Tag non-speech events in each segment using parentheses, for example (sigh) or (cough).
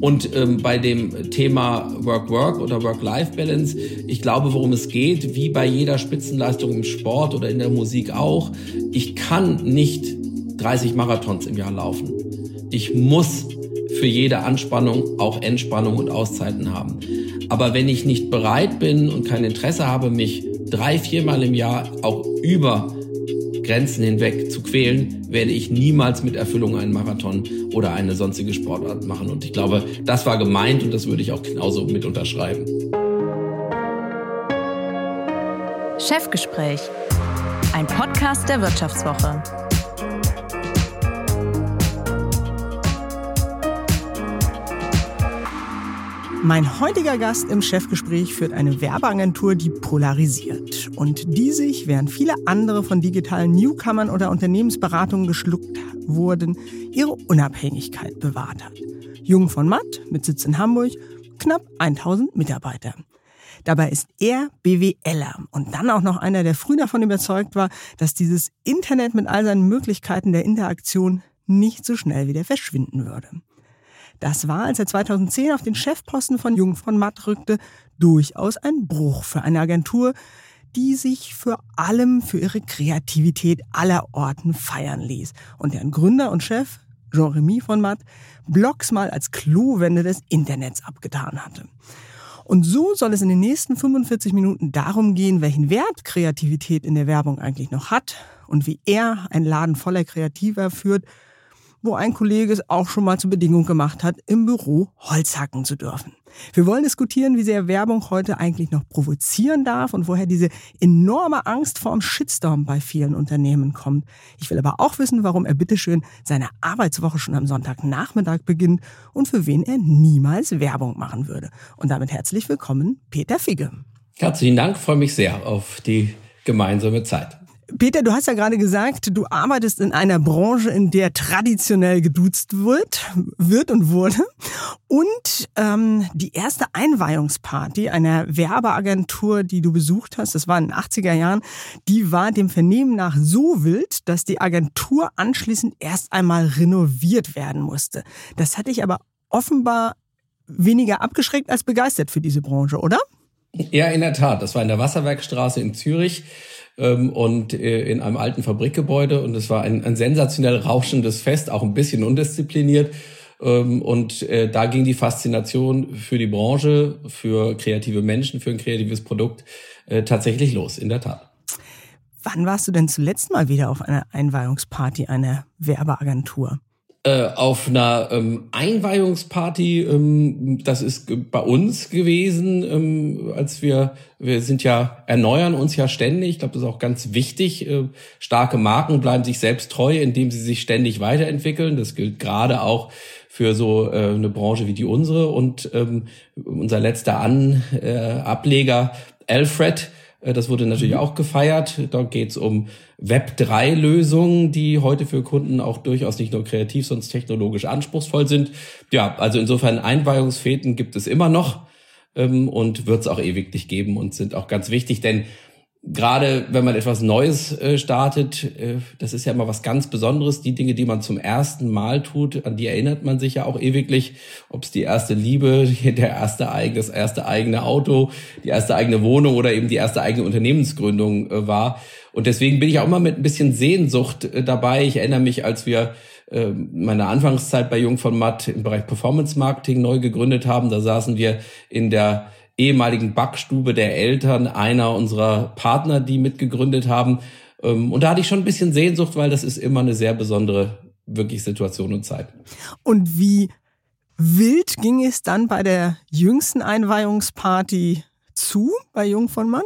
Und ähm, bei dem Thema Work-Work oder Work-Life-Balance, ich glaube, worum es geht, wie bei jeder Spitzenleistung im Sport oder in der Musik auch, ich kann nicht 30 Marathons im Jahr laufen. Ich muss für jede Anspannung auch Entspannung und Auszeiten haben. Aber wenn ich nicht bereit bin und kein Interesse habe, mich drei, viermal im Jahr auch über Grenzen hinweg zu quälen, werde ich niemals mit Erfüllung einen Marathon oder eine sonstige Sportart machen. Und ich glaube, das war gemeint und das würde ich auch genauso mit unterschreiben. Chefgespräch, ein Podcast der Wirtschaftswoche. Mein heutiger Gast im Chefgespräch führt eine Werbeagentur, die polarisiert und die sich, während viele andere von digitalen Newcomern oder Unternehmensberatungen geschluckt wurden, ihre Unabhängigkeit bewahrt hat. Jung von Matt mit Sitz in Hamburg, knapp 1000 Mitarbeiter. Dabei ist er BWLer und dann auch noch einer, der früh davon überzeugt war, dass dieses Internet mit all seinen Möglichkeiten der Interaktion nicht so schnell wieder verschwinden würde. Das war, als er 2010 auf den Chefposten von Jung von Matt rückte, durchaus ein Bruch für eine Agentur, die sich für allem für ihre Kreativität aller Orten feiern ließ und deren Gründer und Chef, Jean-Remy von Matt, Blogs mal als Klowände des Internets abgetan hatte. Und so soll es in den nächsten 45 Minuten darum gehen, welchen Wert Kreativität in der Werbung eigentlich noch hat und wie er einen Laden voller Kreativer führt wo ein Kollege es auch schon mal zur Bedingung gemacht hat, im Büro Holz hacken zu dürfen. Wir wollen diskutieren, wie sehr Werbung heute eigentlich noch provozieren darf und woher diese enorme Angst vor einem Shitstorm bei vielen Unternehmen kommt. Ich will aber auch wissen, warum er bitteschön seine Arbeitswoche schon am Sonntagnachmittag beginnt und für wen er niemals Werbung machen würde. Und damit herzlich willkommen, Peter Figge. Herzlichen Dank, freue mich sehr auf die gemeinsame Zeit. Peter, du hast ja gerade gesagt, du arbeitest in einer Branche, in der traditionell geduzt wird, wird und wurde. Und ähm, die erste Einweihungsparty einer Werbeagentur, die du besucht hast, das war in den 80er Jahren, die war dem Vernehmen nach so wild, dass die Agentur anschließend erst einmal renoviert werden musste. Das hat dich aber offenbar weniger abgeschreckt als begeistert für diese Branche, oder? Ja, in der Tat. Das war in der Wasserwerkstraße in Zürich ähm, und äh, in einem alten Fabrikgebäude. Und es war ein, ein sensationell rauschendes Fest, auch ein bisschen undiszipliniert. Ähm, und äh, da ging die Faszination für die Branche, für kreative Menschen, für ein kreatives Produkt äh, tatsächlich los, in der Tat. Wann warst du denn zuletzt mal wieder auf einer Einweihungsparty einer Werbeagentur? Äh, auf einer ähm, Einweihungsparty, ähm, das ist bei uns gewesen, ähm, als wir, wir sind ja, erneuern uns ja ständig, ich glaube, das ist auch ganz wichtig. Äh, starke Marken bleiben sich selbst treu, indem sie sich ständig weiterentwickeln. Das gilt gerade auch für so äh, eine Branche wie die unsere. Und ähm, unser letzter An, äh, Ableger, Alfred, das wurde natürlich mhm. auch gefeiert. Da geht es um Web3-Lösungen, die heute für Kunden auch durchaus nicht nur kreativ, sondern technologisch anspruchsvoll sind. Ja, also insofern Einweihungsfäden gibt es immer noch ähm, und wird es auch ewiglich geben und sind auch ganz wichtig, denn gerade wenn man etwas Neues äh, startet, äh, das ist ja immer was ganz Besonderes. Die Dinge, die man zum ersten Mal tut, an die erinnert man sich ja auch ewiglich. Ob es die erste Liebe, (laughs) der erste eigene, das erste eigene Auto, die erste eigene Wohnung oder eben die erste eigene Unternehmensgründung äh, war. Und deswegen bin ich auch immer mit ein bisschen Sehnsucht dabei. Ich erinnere mich, als wir äh, meine Anfangszeit bei Jung von Matt im Bereich Performance Marketing neu gegründet haben. Da saßen wir in der ehemaligen Backstube der Eltern einer unserer Partner, die mitgegründet haben. Ähm, und da hatte ich schon ein bisschen Sehnsucht, weil das ist immer eine sehr besondere, wirklich Situation und Zeit. Und wie wild ging es dann bei der jüngsten Einweihungsparty zu bei Jung von Mann?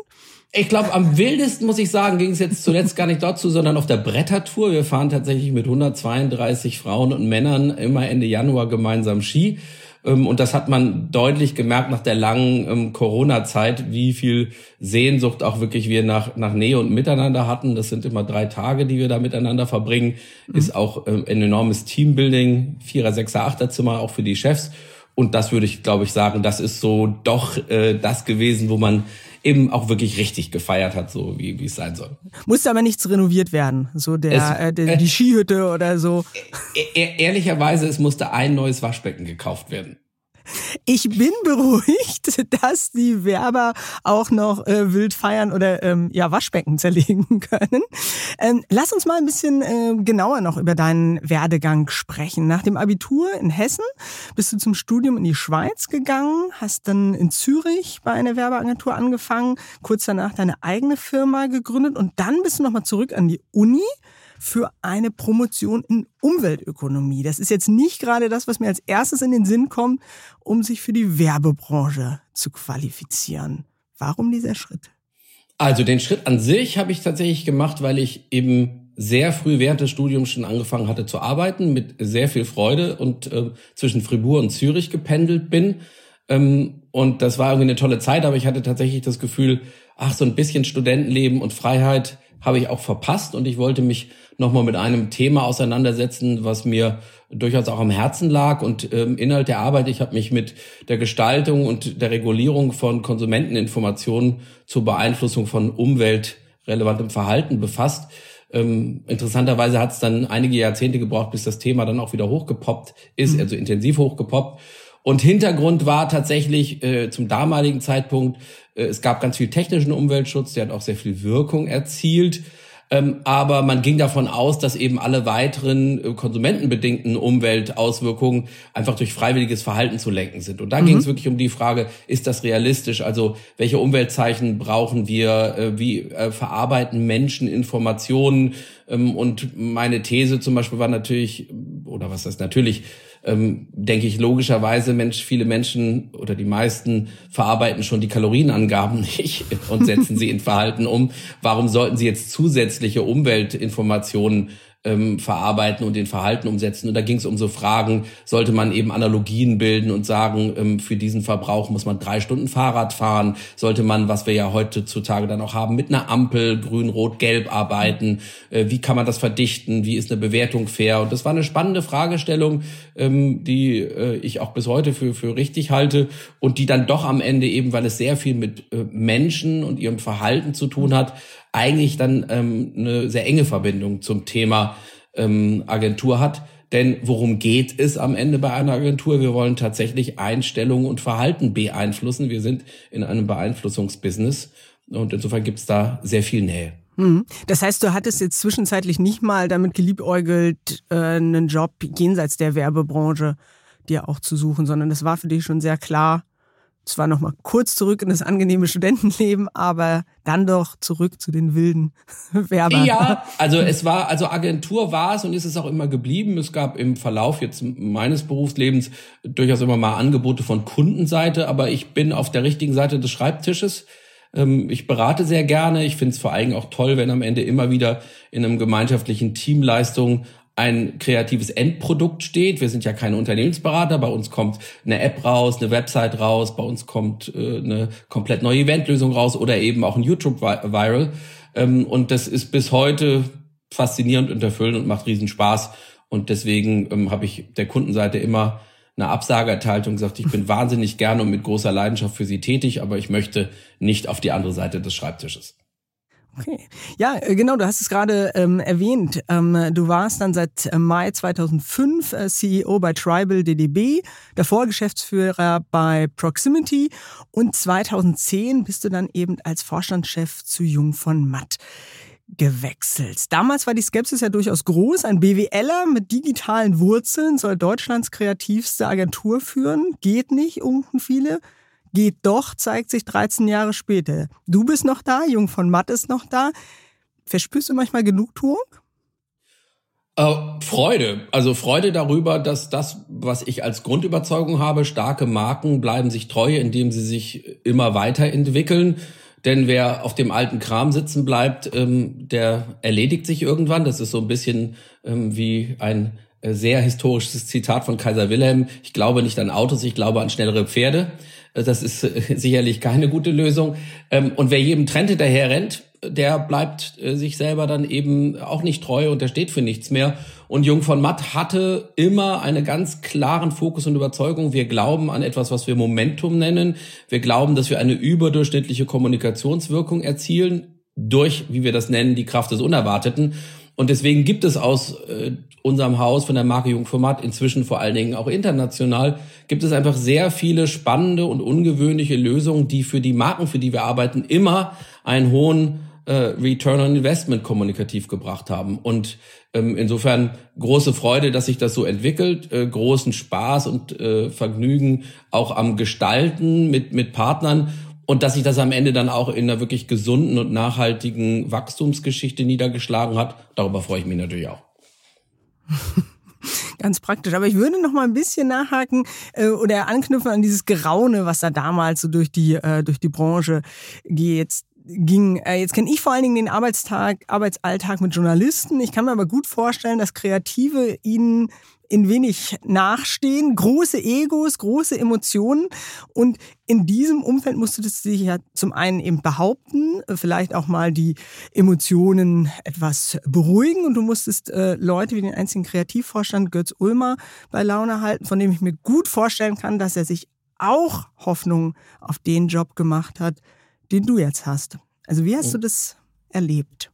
Ich glaube, am wildesten, muss ich sagen, ging es jetzt zuletzt gar nicht dort zu, sondern auf der Brettertour. Wir fahren tatsächlich mit 132 Frauen und Männern immer Ende Januar gemeinsam Ski. Ähm, und das hat man deutlich gemerkt nach der langen ähm, Corona-Zeit, wie viel Sehnsucht auch wirklich wir nach, nach Nähe und Miteinander hatten. Das sind immer drei Tage, die wir da miteinander verbringen. Mhm. Ist auch ähm, ein enormes Teambuilding, Vierer, Sechser, Achterzimmer auch für die Chefs. Und das würde ich, glaube ich, sagen, das ist so doch äh, das gewesen, wo man eben auch wirklich richtig gefeiert hat, so wie, wie es sein soll. Musste aber nichts renoviert werden, so der, es, äh, der die Skihütte oder so. E-, ehrlicherweise, es musste ein neues Waschbecken gekauft werden. Ich bin beruhigt, (laughs) dass die Werber auch noch äh, wild feiern oder ähm, ja Waschbecken zerlegen (laughs) können. Ähm, lass uns mal ein bisschen äh, genauer noch über deinen Werdegang sprechen. Nach dem Abitur in Hessen bist du zum Studium in die Schweiz gegangen, hast dann in Zürich bei einer Werbeagentur angefangen, kurz danach deine eigene Firma gegründet und dann bist du nochmal zurück an die Uni für eine Promotion in Umweltökonomie. Das ist jetzt nicht gerade das, was mir als erstes in den Sinn kommt, um sich für die Werbebranche zu qualifizieren. Warum dieser Schritt? Also den Schritt an sich habe ich tatsächlich gemacht, weil ich eben sehr früh während des Studiums schon angefangen hatte zu arbeiten, mit sehr viel Freude und äh, zwischen Fribourg und Zürich gependelt bin. Ähm, und das war irgendwie eine tolle Zeit, aber ich hatte tatsächlich das Gefühl, ach, so ein bisschen Studentenleben und Freiheit habe ich auch verpasst und ich wollte mich nochmal mit einem Thema auseinandersetzen, was mir durchaus auch am Herzen lag und ähm, Inhalt der Arbeit. Ich habe mich mit der Gestaltung und der Regulierung von Konsumenteninformationen zur Beeinflussung von umweltrelevantem Verhalten befasst. Ähm, interessanterweise hat es dann einige Jahrzehnte gebraucht, bis das Thema dann auch wieder hochgepoppt ist, mhm. also intensiv hochgepoppt. Und Hintergrund war tatsächlich äh, zum damaligen Zeitpunkt, äh, es gab ganz viel technischen Umweltschutz, der hat auch sehr viel Wirkung erzielt. Ähm, aber man ging davon aus, dass eben alle weiteren äh, konsumentenbedingten Umweltauswirkungen einfach durch freiwilliges Verhalten zu lenken sind. Und da mhm. ging es wirklich um die Frage, ist das realistisch? Also welche Umweltzeichen brauchen wir? Äh, wie äh, verarbeiten Menschen Informationen? Ähm, und meine These zum Beispiel war natürlich, oder was das natürlich, ähm, denke ich logischerweise, Mensch, viele Menschen oder die meisten verarbeiten schon die Kalorienangaben (laughs) nicht und setzen sie in Verhalten um. Warum sollten sie jetzt zusätzliche Umweltinformationen ähm, verarbeiten und in Verhalten umsetzen. Und da ging es um so Fragen, sollte man eben Analogien bilden und sagen, ähm, für diesen Verbrauch muss man drei Stunden Fahrrad fahren, sollte man, was wir ja heutzutage dann auch haben, mit einer Ampel grün, rot, gelb arbeiten, äh, wie kann man das verdichten, wie ist eine Bewertung fair? Und das war eine spannende Fragestellung, ähm, die äh, ich auch bis heute für, für richtig halte und die dann doch am Ende eben, weil es sehr viel mit äh, Menschen und ihrem Verhalten zu tun hat, eigentlich dann ähm, eine sehr enge Verbindung zum Thema ähm, Agentur hat. Denn worum geht es am Ende bei einer Agentur? Wir wollen tatsächlich Einstellungen und Verhalten beeinflussen. Wir sind in einem Beeinflussungsbusiness und insofern gibt es da sehr viel Nähe. Mhm. Das heißt, du hattest jetzt zwischenzeitlich nicht mal damit geliebäugelt, äh, einen Job jenseits der Werbebranche dir auch zu suchen, sondern das war für dich schon sehr klar, zwar noch mal kurz zurück in das angenehme Studentenleben, aber dann doch zurück zu den wilden (laughs) Werbern. Ja, also es war, also Agentur war es und ist es auch immer geblieben. Es gab im Verlauf jetzt meines Berufslebens durchaus immer mal Angebote von Kundenseite, aber ich bin auf der richtigen Seite des Schreibtisches. Ähm, ich berate sehr gerne. Ich finde es vor allem auch toll, wenn am Ende immer wieder in einem gemeinschaftlichen Teamleistung ein kreatives Endprodukt steht. Wir sind ja keine Unternehmensberater. Bei uns kommt eine App raus, eine Website raus, bei uns kommt äh, eine komplett neue Eventlösung raus oder eben auch ein YouTube-Viral. Ähm, und das ist bis heute faszinierend und erfüllend und macht riesen Spaß. Und deswegen ähm, habe ich der Kundenseite immer eine Absage erteilt und gesagt, ich bin (laughs) wahnsinnig gerne und mit großer Leidenschaft für Sie tätig, aber ich möchte nicht auf die andere Seite des Schreibtisches. Okay. Ja, äh, genau, du hast es gerade ähm, erwähnt. Ähm, du warst dann seit äh, Mai 2005 äh, CEO bei Tribal DDB, davor Geschäftsführer bei Proximity und 2010 bist du dann eben als Vorstandschef zu Jung von Matt gewechselt. Damals war die Skepsis ja durchaus groß. Ein BWLer mit digitalen Wurzeln soll Deutschlands kreativste Agentur führen. Geht nicht, unten viele geht doch, zeigt sich 13 Jahre später. Du bist noch da, Jung von Matt ist noch da. Verspürst du manchmal Genugtuung? Äh, Freude. Also Freude darüber, dass das, was ich als Grundüberzeugung habe, starke Marken bleiben sich treu, indem sie sich immer weiterentwickeln. Denn wer auf dem alten Kram sitzen bleibt, ähm, der erledigt sich irgendwann. Das ist so ein bisschen ähm, wie ein äh, sehr historisches Zitat von Kaiser Wilhelm. Ich glaube nicht an Autos, ich glaube an schnellere Pferde. Das ist äh, sicherlich keine gute Lösung. Ähm, und wer jedem Trend hinterher rennt, der bleibt äh, sich selber dann eben auch nicht treu und der steht für nichts mehr. Und Jung von Matt hatte immer einen ganz klaren Fokus und Überzeugung. Wir glauben an etwas, was wir Momentum nennen. Wir glauben, dass wir eine überdurchschnittliche Kommunikationswirkung erzielen durch, wie wir das nennen, die Kraft des Unerwarteten. Und deswegen gibt es aus äh, unserem Haus von der Marke Jungformat inzwischen vor allen Dingen auch international, gibt es einfach sehr viele spannende und ungewöhnliche Lösungen, die für die Marken, für die wir arbeiten, immer einen hohen äh, Return on Investment kommunikativ gebracht haben. Und ähm, insofern große Freude, dass sich das so entwickelt, äh, großen Spaß und äh, Vergnügen auch am Gestalten mit, mit Partnern und dass sich das am Ende dann auch in einer wirklich gesunden und nachhaltigen Wachstumsgeschichte niedergeschlagen hat, darüber freue ich mich natürlich auch. (laughs) Ganz praktisch. Aber ich würde noch mal ein bisschen nachhaken äh, oder anknüpfen an dieses Geraune, was da damals so durch die, äh, durch die Branche geht ging. Äh, jetzt kenne ich vor allen Dingen den Arbeitstag, Arbeitsalltag mit Journalisten. Ich kann mir aber gut vorstellen, dass Kreative ihnen in wenig nachstehen, große Egos, große Emotionen. Und in diesem Umfeld musst du dich ja zum einen eben behaupten, vielleicht auch mal die Emotionen etwas beruhigen. Und du musstest äh, Leute wie den einzigen Kreativvorstand Götz Ulmer bei Laune halten, von dem ich mir gut vorstellen kann, dass er sich auch Hoffnung auf den Job gemacht hat, den du jetzt hast. Also wie hast oh. du das erlebt?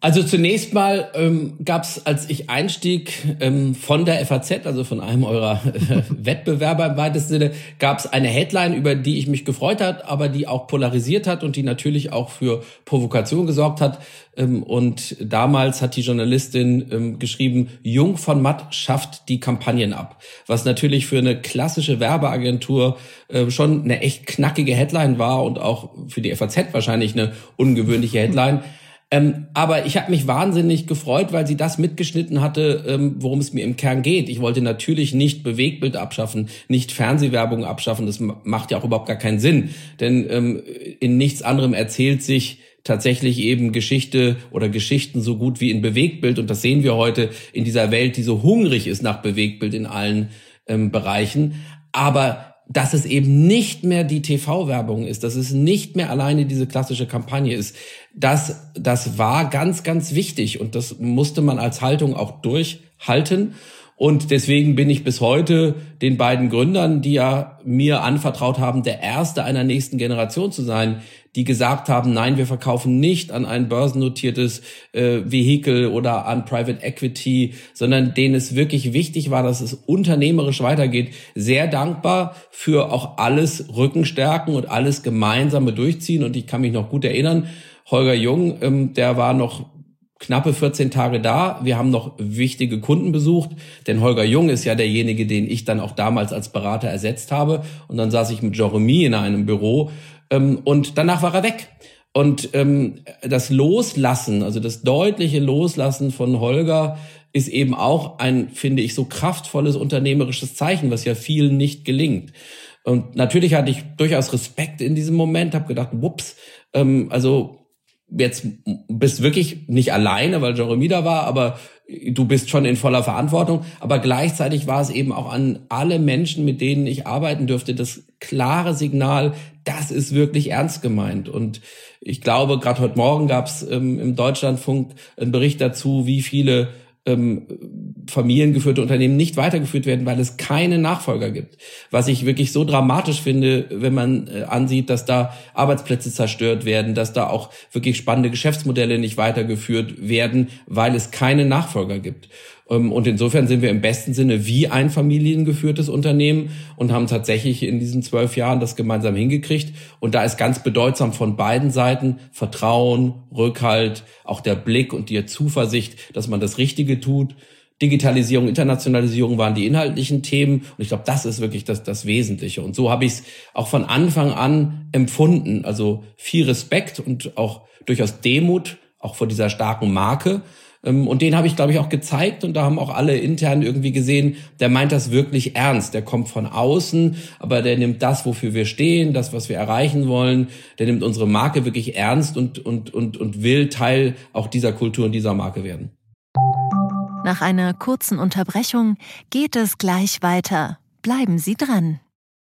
Also zunächst mal ähm, gab es, als ich einstieg ähm, von der FAZ, also von einem eurer äh, (laughs) Wettbewerber im weitesten Sinne, gab es eine Headline, über die ich mich gefreut hat, aber die auch polarisiert hat und die natürlich auch für Provokation gesorgt hat. Ähm, und damals hat die Journalistin ähm, geschrieben, Jung von Matt schafft die Kampagnen ab. Was natürlich für eine klassische Werbeagentur äh, schon eine echt knackige Headline war und auch für die FAZ wahrscheinlich eine ungewöhnliche Headline. (laughs) Ähm, aber ich habe mich wahnsinnig gefreut, weil sie das mitgeschnitten hatte, ähm, worum es mir im Kern geht. Ich wollte natürlich nicht Bewegbild abschaffen, nicht Fernsehwerbung abschaffen. Das macht ja auch überhaupt gar keinen Sinn. Denn ähm, in nichts anderem erzählt sich tatsächlich eben Geschichte oder Geschichten so gut wie in Bewegbild. Und das sehen wir heute in dieser Welt, die so hungrig ist nach Bewegbild in allen ähm, Bereichen. Aber dass es eben nicht mehr die TV-Werbung ist, dass es nicht mehr alleine diese klassische Kampagne ist. Das, das war ganz, ganz wichtig und das musste man als Haltung auch durchhalten. Und deswegen bin ich bis heute den beiden Gründern, die ja mir anvertraut haben, der erste einer nächsten Generation zu sein, die gesagt haben, nein, wir verkaufen nicht an ein börsennotiertes äh, Vehikel oder an Private Equity, sondern denen es wirklich wichtig war, dass es unternehmerisch weitergeht. Sehr dankbar für auch alles Rückenstärken und alles gemeinsame Durchziehen. Und ich kann mich noch gut erinnern, Holger Jung, ähm, der war noch knappe 14 Tage da. Wir haben noch wichtige Kunden besucht, denn Holger Jung ist ja derjenige, den ich dann auch damals als Berater ersetzt habe. Und dann saß ich mit Jeremy in einem Büro ähm, und danach war er weg. Und ähm, das Loslassen, also das deutliche Loslassen von Holger ist eben auch ein, finde ich, so kraftvolles unternehmerisches Zeichen, was ja vielen nicht gelingt. Und natürlich hatte ich durchaus Respekt in diesem Moment, habe gedacht, wups, ähm, also jetzt bist wirklich nicht alleine, weil Jeremy da war, aber du bist schon in voller Verantwortung. Aber gleichzeitig war es eben auch an alle Menschen, mit denen ich arbeiten dürfte, das klare Signal, das ist wirklich ernst gemeint. Und ich glaube, gerade heute Morgen gab es ähm, im Deutschlandfunk einen Bericht dazu, wie viele ähm, familiengeführte Unternehmen nicht weitergeführt werden, weil es keine Nachfolger gibt. Was ich wirklich so dramatisch finde, wenn man äh, ansieht, dass da Arbeitsplätze zerstört werden, dass da auch wirklich spannende Geschäftsmodelle nicht weitergeführt werden, weil es keine Nachfolger gibt. Ähm, und insofern sind wir im besten Sinne wie ein familiengeführtes Unternehmen und haben tatsächlich in diesen zwölf Jahren das gemeinsam hingekriegt. Und da ist ganz bedeutsam von beiden Seiten Vertrauen, Rückhalt, auch der Blick und die Zuversicht, dass man das Richtige tut. Digitalisierung, Internationalisierung waren die inhaltlichen Themen. Und ich glaube, das ist wirklich das, das Wesentliche. Und so habe ich es auch von Anfang an empfunden. Also viel Respekt und auch durchaus Demut, auch vor dieser starken Marke. Ähm, und den habe ich, glaube ich, auch gezeigt und da haben auch alle intern irgendwie gesehen, der meint das wirklich ernst. Der kommt von außen, aber der nimmt das, wofür wir stehen, das, was wir erreichen wollen. Der nimmt unsere Marke wirklich ernst und, und, und, und will Teil auch dieser Kultur und dieser Marke werden. Nach einer kurzen Unterbrechung geht es gleich weiter. Bleiben Sie dran.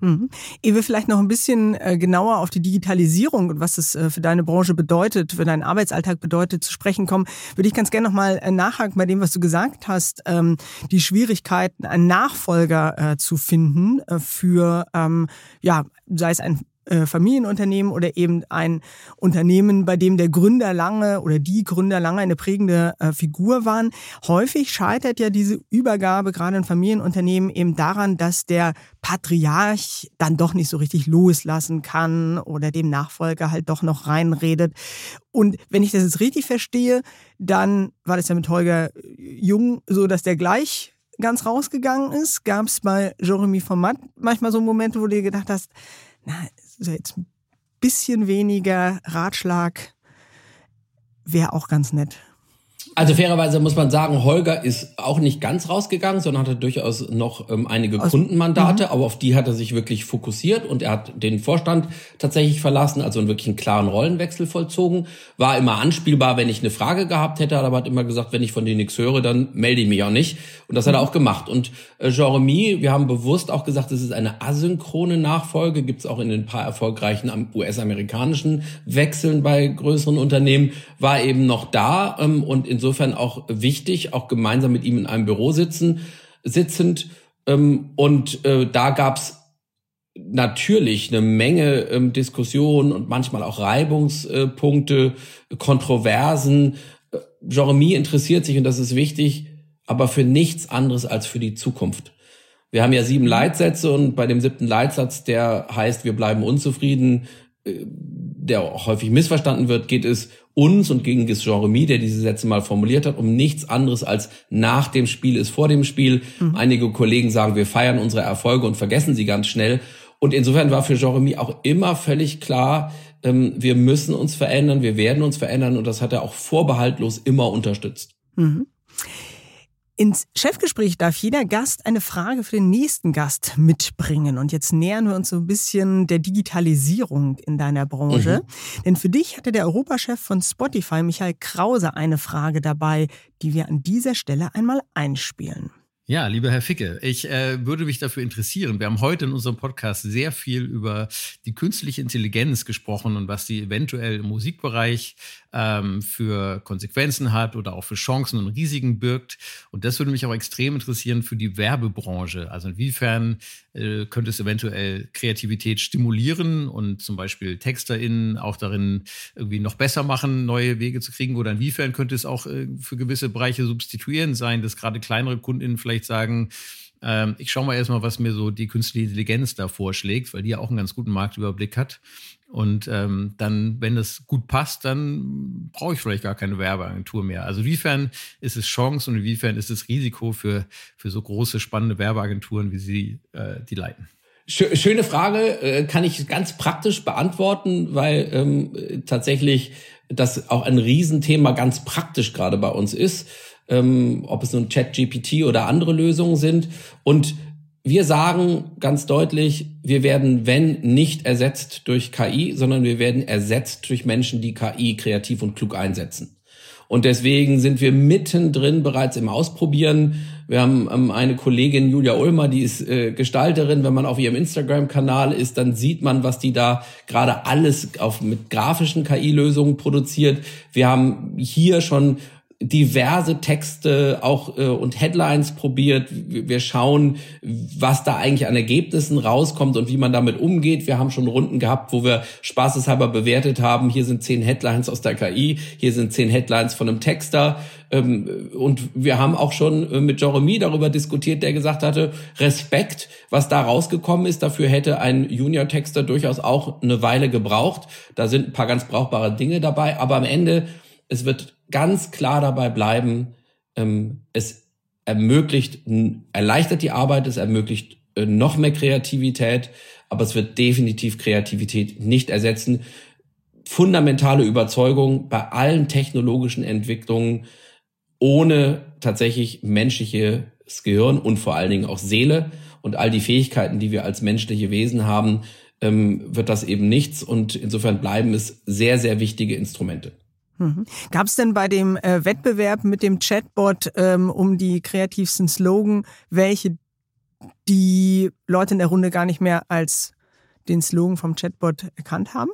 Mhm. Ehe wir vielleicht noch ein bisschen äh, genauer auf die Digitalisierung und was es äh, für deine Branche bedeutet, für deinen Arbeitsalltag bedeutet, zu sprechen kommen, würde ich ganz gerne nochmal äh, nachhaken bei dem, was du gesagt hast, ähm, die Schwierigkeiten, einen Nachfolger zu finden für, ähm, ja, sei es ein Familienunternehmen oder eben ein Unternehmen, bei dem der Gründer lange oder die Gründer lange eine prägende äh, Figur waren. Häufig scheitert ja diese Übergabe gerade in Familienunternehmen eben daran, dass der Patriarch dann doch nicht so richtig loslassen kann oder dem Nachfolger halt doch noch reinredet. Und wenn ich das jetzt richtig verstehe, dann war das ja mit Holger Jung so, dass der gleich ganz rausgegangen ist. Gab es bei Jeremy Format manchmal so Momente, wo du dir gedacht hast, na, jetzt ein bisschen weniger Ratschlag wäre auch ganz nett. Also fairerweise muss man sagen, Holger ist auch nicht ganz rausgegangen, sondern hatte durchaus noch ähm, einige Aus, Kundenmandate, mhm. aber auf die hat er sich wirklich fokussiert und er hat den Vorstand tatsächlich verlassen, also einen wirklich einen klaren Rollenwechsel vollzogen. War immer anspielbar, wenn ich eine Frage gehabt hätte, aber hat immer gesagt, wenn ich von denen nichts höre, dann melde ich mich auch nicht. Und das hat er mhm. auch gemacht. Und äh, Jeremy, wir haben bewusst auch gesagt, es ist eine asynchrone Nachfolge, gibt es auch in den paar erfolgreichen US-amerikanischen Wechseln bei größeren Unternehmen, war eben noch da ähm, und insofern insofern auch wichtig, auch gemeinsam mit ihm in einem Büro sitzen, sitzend. Ähm, und äh, da gab's natürlich eine Menge ähm, Diskussionen und manchmal auch Reibungspunkte, Kontroversen. Äh, Jeremy interessiert sich, und das ist wichtig, aber für nichts anderes als für die Zukunft. Wir haben ja sieben Leitsätze und bei dem siebten Leitsatz, der heißt, wir bleiben unzufrieden, äh, der häufig missverstanden wird, geht es uns und gegen Gis Jeremy, der diese Sätze mal formuliert hat, um nichts anderes als nach dem Spiel ist vor dem Spiel. Mhm. Einige Kollegen sagen, wir feiern unsere Erfolge und vergessen sie ganz schnell. Und insofern war für Jeremy auch immer völlig klar, ähm, wir müssen uns verändern, wir werden uns verändern und das hat er auch vorbehaltlos immer unterstützt. Mhm. Ins Chefgespräch darf jeder Gast eine Frage für den nächsten Gast mitbringen. Und jetzt nähern wir uns so ein bisschen der Digitalisierung in deiner Branche. Mhm. Denn für dich hatte der Europachef von Spotify, Michael Krause, eine Frage dabei, die wir an dieser Stelle einmal einspielen. Ja, lieber Herr Ficke, ich äh, würde mich dafür interessieren. Wir haben heute in unserem Podcast sehr viel über die künstliche Intelligenz gesprochen und was sie eventuell im Musikbereich ähm, für Konsequenzen hat oder auch für Chancen und Risiken birgt. Und das würde mich auch extrem interessieren für die Werbebranche. Also inwiefern äh, könnte es eventuell Kreativität stimulieren und zum Beispiel TexterInnen auch darin irgendwie noch besser machen, neue Wege zu kriegen? Oder inwiefern könnte es auch äh, für gewisse Bereiche substituierend sein, dass gerade kleinere KundInnen vielleicht sagen, ähm, ich schaue mal erstmal, was mir so die künstliche Intelligenz da vorschlägt, weil die ja auch einen ganz guten Marktüberblick hat. Und ähm, dann, wenn das gut passt, dann brauche ich vielleicht gar keine Werbeagentur mehr. Also inwiefern ist es Chance und inwiefern ist es Risiko für, für so große, spannende Werbeagenturen, wie Sie äh, die leiten? Schöne Frage, äh, kann ich ganz praktisch beantworten, weil ähm, tatsächlich das auch ein Riesenthema ganz praktisch gerade bei uns ist ähm, ob es nun Chat-GPT oder andere Lösungen sind. Und wir sagen ganz deutlich, wir werden, wenn nicht ersetzt durch KI, sondern wir werden ersetzt durch Menschen, die KI kreativ und klug einsetzen. Und deswegen sind wir mittendrin bereits im Ausprobieren. Wir haben ähm, eine Kollegin, Julia Ulmer, die ist äh, Gestalterin. Wenn man auf ihrem Instagram-Kanal ist, dann sieht man, was die da gerade alles auf, mit grafischen KI-Lösungen produziert. Wir haben hier schon diverse Texte auch äh, und Headlines probiert. Wir schauen, was da eigentlich an Ergebnissen rauskommt und wie man damit umgeht. Wir haben schon Runden gehabt, wo wir spaßeshalber bewertet haben, hier sind zehn Headlines aus der KI, hier sind zehn Headlines von einem Texter. Ähm, und wir haben auch schon äh, mit Jeremy darüber diskutiert, der gesagt hatte, Respekt, was da rausgekommen ist, dafür hätte ein Junior-Texter durchaus auch eine Weile gebraucht. Da sind ein paar ganz brauchbare Dinge dabei, aber am Ende, es wird ganz klar dabei bleiben, ähm, es ermöglicht, erleichtert die Arbeit, es ermöglicht äh, noch mehr Kreativität, aber es wird definitiv Kreativität nicht ersetzen. Fundamentale Überzeugung bei allen technologischen Entwicklungen ohne tatsächlich menschliches Gehirn und vor allen Dingen auch Seele und all die Fähigkeiten, die wir als menschliche Wesen haben, ähm, wird das eben nichts. Und insofern bleiben es sehr, sehr wichtige Instrumente. Mhm. Gab es denn bei dem äh, Wettbewerb mit dem Chatbot ähm, um die kreativsten Slogan welche, die Leute in der Runde gar nicht mehr als den Slogan vom Chatbot erkannt haben?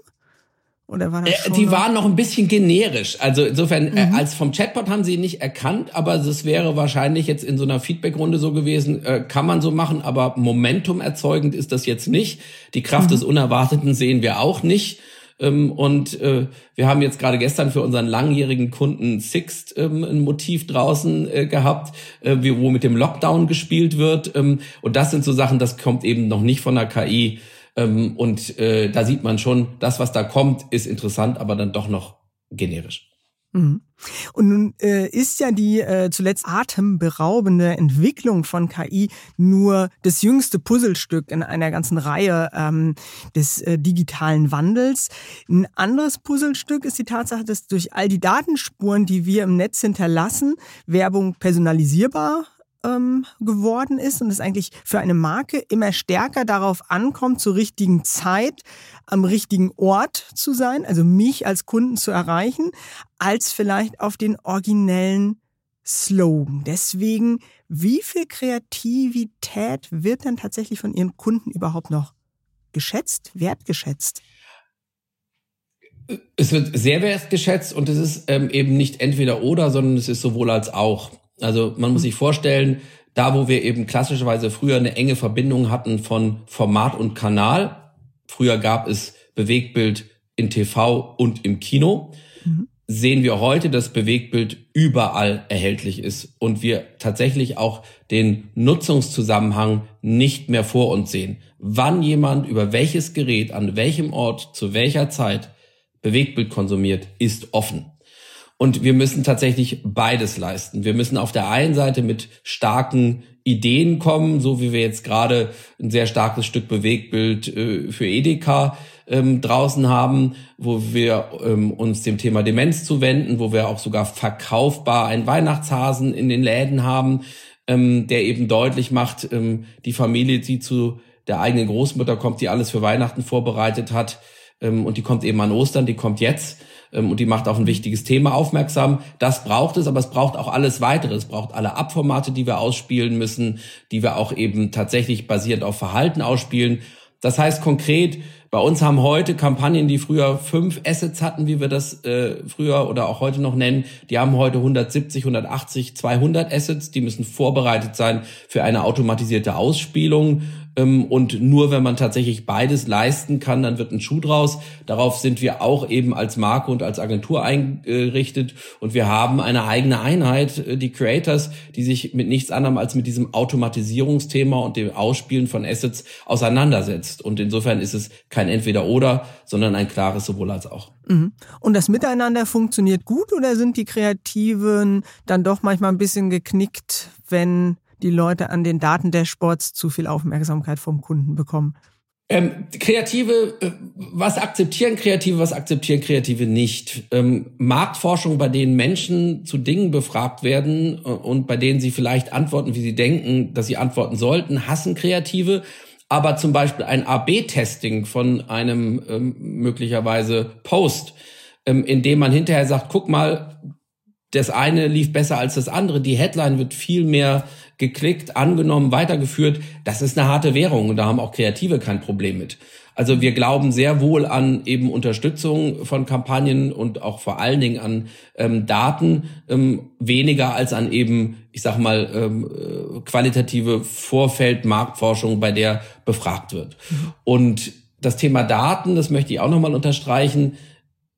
Oder war das äh, die noch? waren noch ein bisschen generisch. Also insofern, äh, mhm. äh, als vom Chatbot haben sie ihn nicht erkannt, aber es wäre wahrscheinlich jetzt in so einer Feedbackrunde so gewesen, äh, kann man so machen, aber Momentum erzeugend ist das jetzt nicht. Die Kraft mhm. des Unerwarteten sehen wir auch nicht. Ähm, und äh, wir haben jetzt gerade gestern für unseren langjährigen Kunden Sixt ähm, ein Motiv draußen äh, gehabt, äh, wo mit dem Lockdown gespielt wird. Ähm, und das sind so Sachen, das kommt eben noch nicht von der KI. Ähm, und äh, da sieht man schon, das, was da kommt, ist interessant, aber dann doch noch generisch. Mhm. Und nun äh, ist ja die äh, zuletzt atemberaubende Entwicklung von KI nur das jüngste Puzzlestück in einer ganzen Reihe ähm, des äh, digitalen Wandels. Ein anderes Puzzlestück ist die Tatsache, dass durch all die Datenspuren, die wir im Netz hinterlassen, Werbung personalisierbar ähm, geworden ist und es eigentlich für eine Marke immer stärker darauf ankommt, zur richtigen Zeit am richtigen Ort zu sein, also mich als Kunden zu erreichen, als vielleicht auf den originellen Slogan. Deswegen, wie viel Kreativität wird denn tatsächlich von Ihren Kunden überhaupt noch geschätzt, wertgeschätzt? Es wird sehr wertgeschätzt und es ist ähm, eben nicht entweder oder, sondern es ist sowohl als auch. Also man muss sich vorstellen, da wo wir eben klassischerweise früher eine enge Verbindung hatten von Format und Kanal, früher gab es Bewegtbild in TV und im Kino, mhm. sehen wir heute, dass Bewegtbild überall erhältlich ist und wir tatsächlich auch den Nutzungszusammenhang nicht mehr vor uns sehen. Wann jemand über welches Gerät, an welchem Ort, zu welcher Zeit Bewegtbild konsumiert, ist offen. Und wir müssen tatsächlich beides leisten. Wir müssen auf der einen Seite mit starken Ideen kommen, so wie wir jetzt gerade ein sehr starkes Stück Bewegtbild äh, für Edeka ähm, draußen haben, wo wir ähm, uns dem Thema Demenz zuwenden, wo wir auch sogar verkaufbar einen Weihnachtshasen in den Läden haben, ähm, der eben deutlich macht, ähm, die Familie, die zu der eigenen Großmutter kommt, die alles für Weihnachten vorbereitet hat, ähm, und die kommt eben an Ostern, die kommt jetzt und die macht auf ein wichtiges Thema aufmerksam. Das braucht es, aber es braucht auch alles weitere. Es braucht alle Abformate, die wir ausspielen müssen, die wir auch eben tatsächlich basierend auf Verhalten ausspielen. Das heißt konkret, bei uns haben heute Kampagnen, die früher fünf Assets hatten, wie wir das äh, früher oder auch heute noch nennen, die haben heute 170, 180, 200 Assets. Die müssen vorbereitet sein für eine automatisierte Ausspielung. Ähm, und nur wenn man tatsächlich beides leisten kann, dann wird ein Schuh draus. Darauf sind wir auch eben als Marke und als Agentur eingerichtet. Und wir haben eine eigene Einheit, äh, die Creators, die sich mit nichts anderem als mit diesem Automatisierungsthema und dem Ausspielen von Assets auseinandersetzt. Und insofern ist es kein Entweder-Oder, sondern ein klares sowohl als auch. Mhm. Und das Miteinander funktioniert gut oder sind die Kreativen dann doch manchmal ein bisschen geknickt, wenn die Leute an den Datendashboards zu viel Aufmerksamkeit vom Kunden bekommen? Ähm, Kreative, äh, was akzeptieren Kreative, was akzeptieren Kreative nicht? Ähm, Marktforschung, bei denen Menschen zu Dingen befragt werden äh, und bei denen sie vielleicht antworten, wie sie denken, dass sie antworten sollten, hassen Kreative. Aber zum Beispiel ein AB-Testing von einem ähm, möglicherweise Post, ähm, in dem man hinterher sagt, guck mal, das eine lief besser als das andere, die Headline wird viel mehr geklickt, angenommen, weitergeführt. Das ist eine harte Währung und da haben auch Kreative kein Problem mit. Also wir glauben sehr wohl an eben Unterstützung von Kampagnen und auch vor allen Dingen an ähm, Daten, ähm, weniger als an eben, ich sag mal, ähm, äh, qualitative Vorfeldmarktforschung, bei der befragt wird. Mhm. Und das Thema Daten, das möchte ich auch nochmal unterstreichen,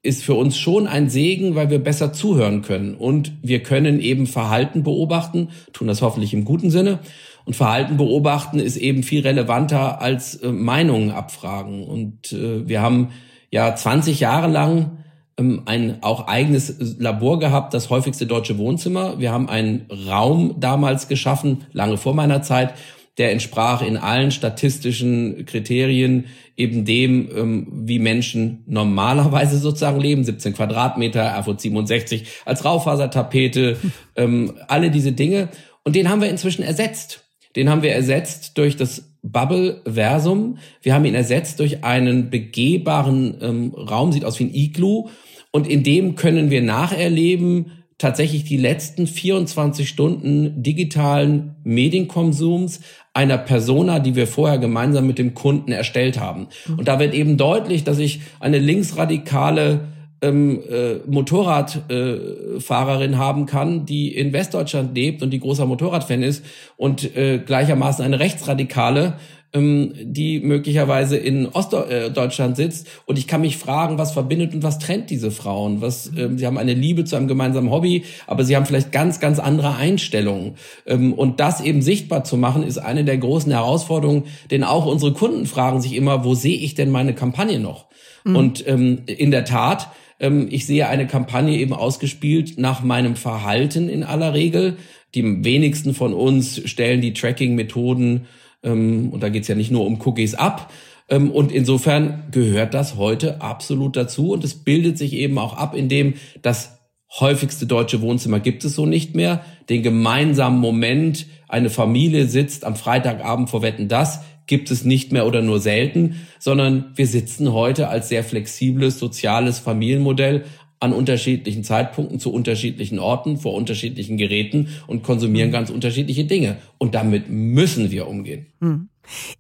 ist für uns schon ein Segen, weil wir besser zuhören können. Und wir können eben Verhalten beobachten, tun das hoffentlich im guten Sinne. Und Verhalten beobachten ist eben viel relevanter als äh, Meinungen abfragen. Und äh, wir haben ja 20 Jahre lang ähm, ein auch eigenes Labor gehabt, das häufigste deutsche Wohnzimmer. Wir haben einen Raum damals geschaffen, lange vor meiner Zeit, der entsprach in allen statistischen Kriterien eben dem, ähm, wie Menschen normalerweise sozusagen leben. 17 Quadratmeter, RFO 67 als Raufasertapete, (laughs) ähm, alle diese Dinge. Und den haben wir inzwischen ersetzt. Den haben wir ersetzt durch das Bubble-Versum. Wir haben ihn ersetzt durch einen begehbaren ähm, Raum, sieht aus wie ein Iglu. Und in dem können wir nacherleben, tatsächlich die letzten 24 Stunden digitalen Medienkonsums einer Persona, die wir vorher gemeinsam mit dem Kunden erstellt haben. Mhm. Und da wird eben deutlich, dass ich eine linksradikale ähm, äh, Motorradfahrerin äh, haben kann, die in Westdeutschland lebt und die großer Motorradfan ist und äh, gleichermaßen eine Rechtsradikale, die möglicherweise in Ostdeutschland sitzt. Und ich kann mich fragen, was verbindet und was trennt diese Frauen? Was, ähm, sie haben eine Liebe zu einem gemeinsamen Hobby, aber sie haben vielleicht ganz, ganz andere Einstellungen. Ähm, und das eben sichtbar zu machen, ist eine der großen Herausforderungen, denn auch unsere Kunden fragen sich immer, wo sehe ich denn meine Kampagne noch? Mhm. Und ähm, in der Tat, ähm, ich sehe eine Kampagne eben ausgespielt nach meinem Verhalten in aller Regel. Die wenigsten von uns stellen die Tracking-Methoden ähm, und da geht's ja nicht nur um Cookies ab. Ähm, und insofern gehört das heute absolut dazu. Und es bildet sich eben auch ab, indem das häufigste deutsche Wohnzimmer gibt es so nicht mehr. Den gemeinsamen Moment, eine Familie sitzt am Freitagabend vor Wetten das, gibt es nicht mehr oder nur selten, sondern wir sitzen heute als sehr flexibles soziales Familienmodell an unterschiedlichen Zeitpunkten zu unterschiedlichen Orten vor unterschiedlichen Geräten und konsumieren ganz unterschiedliche Dinge. Und damit müssen wir umgehen. Hm.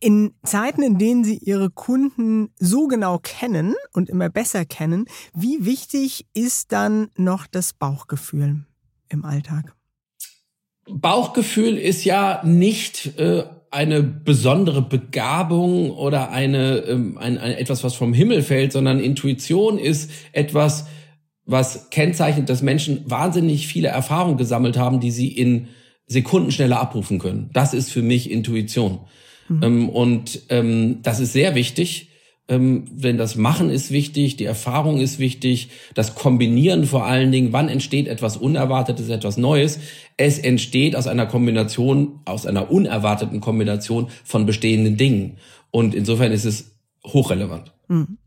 In Zeiten, in denen Sie Ihre Kunden so genau kennen und immer besser kennen, wie wichtig ist dann noch das Bauchgefühl im Alltag? Bauchgefühl ist ja nicht äh, eine besondere Begabung oder eine, ähm, ein, ein, etwas, was vom Himmel fällt, sondern Intuition ist etwas, was kennzeichnet, dass Menschen wahnsinnig viele Erfahrungen gesammelt haben, die sie in Sekunden schneller abrufen können. Das ist für mich Intuition. Mhm. Ähm, und ähm, das ist sehr wichtig, ähm, denn das Machen ist wichtig, die Erfahrung ist wichtig, das Kombinieren vor allen Dingen. Wann entsteht etwas Unerwartetes, etwas Neues? Es entsteht aus einer Kombination, aus einer unerwarteten Kombination von bestehenden Dingen. Und insofern ist es hochrelevant. Mhm.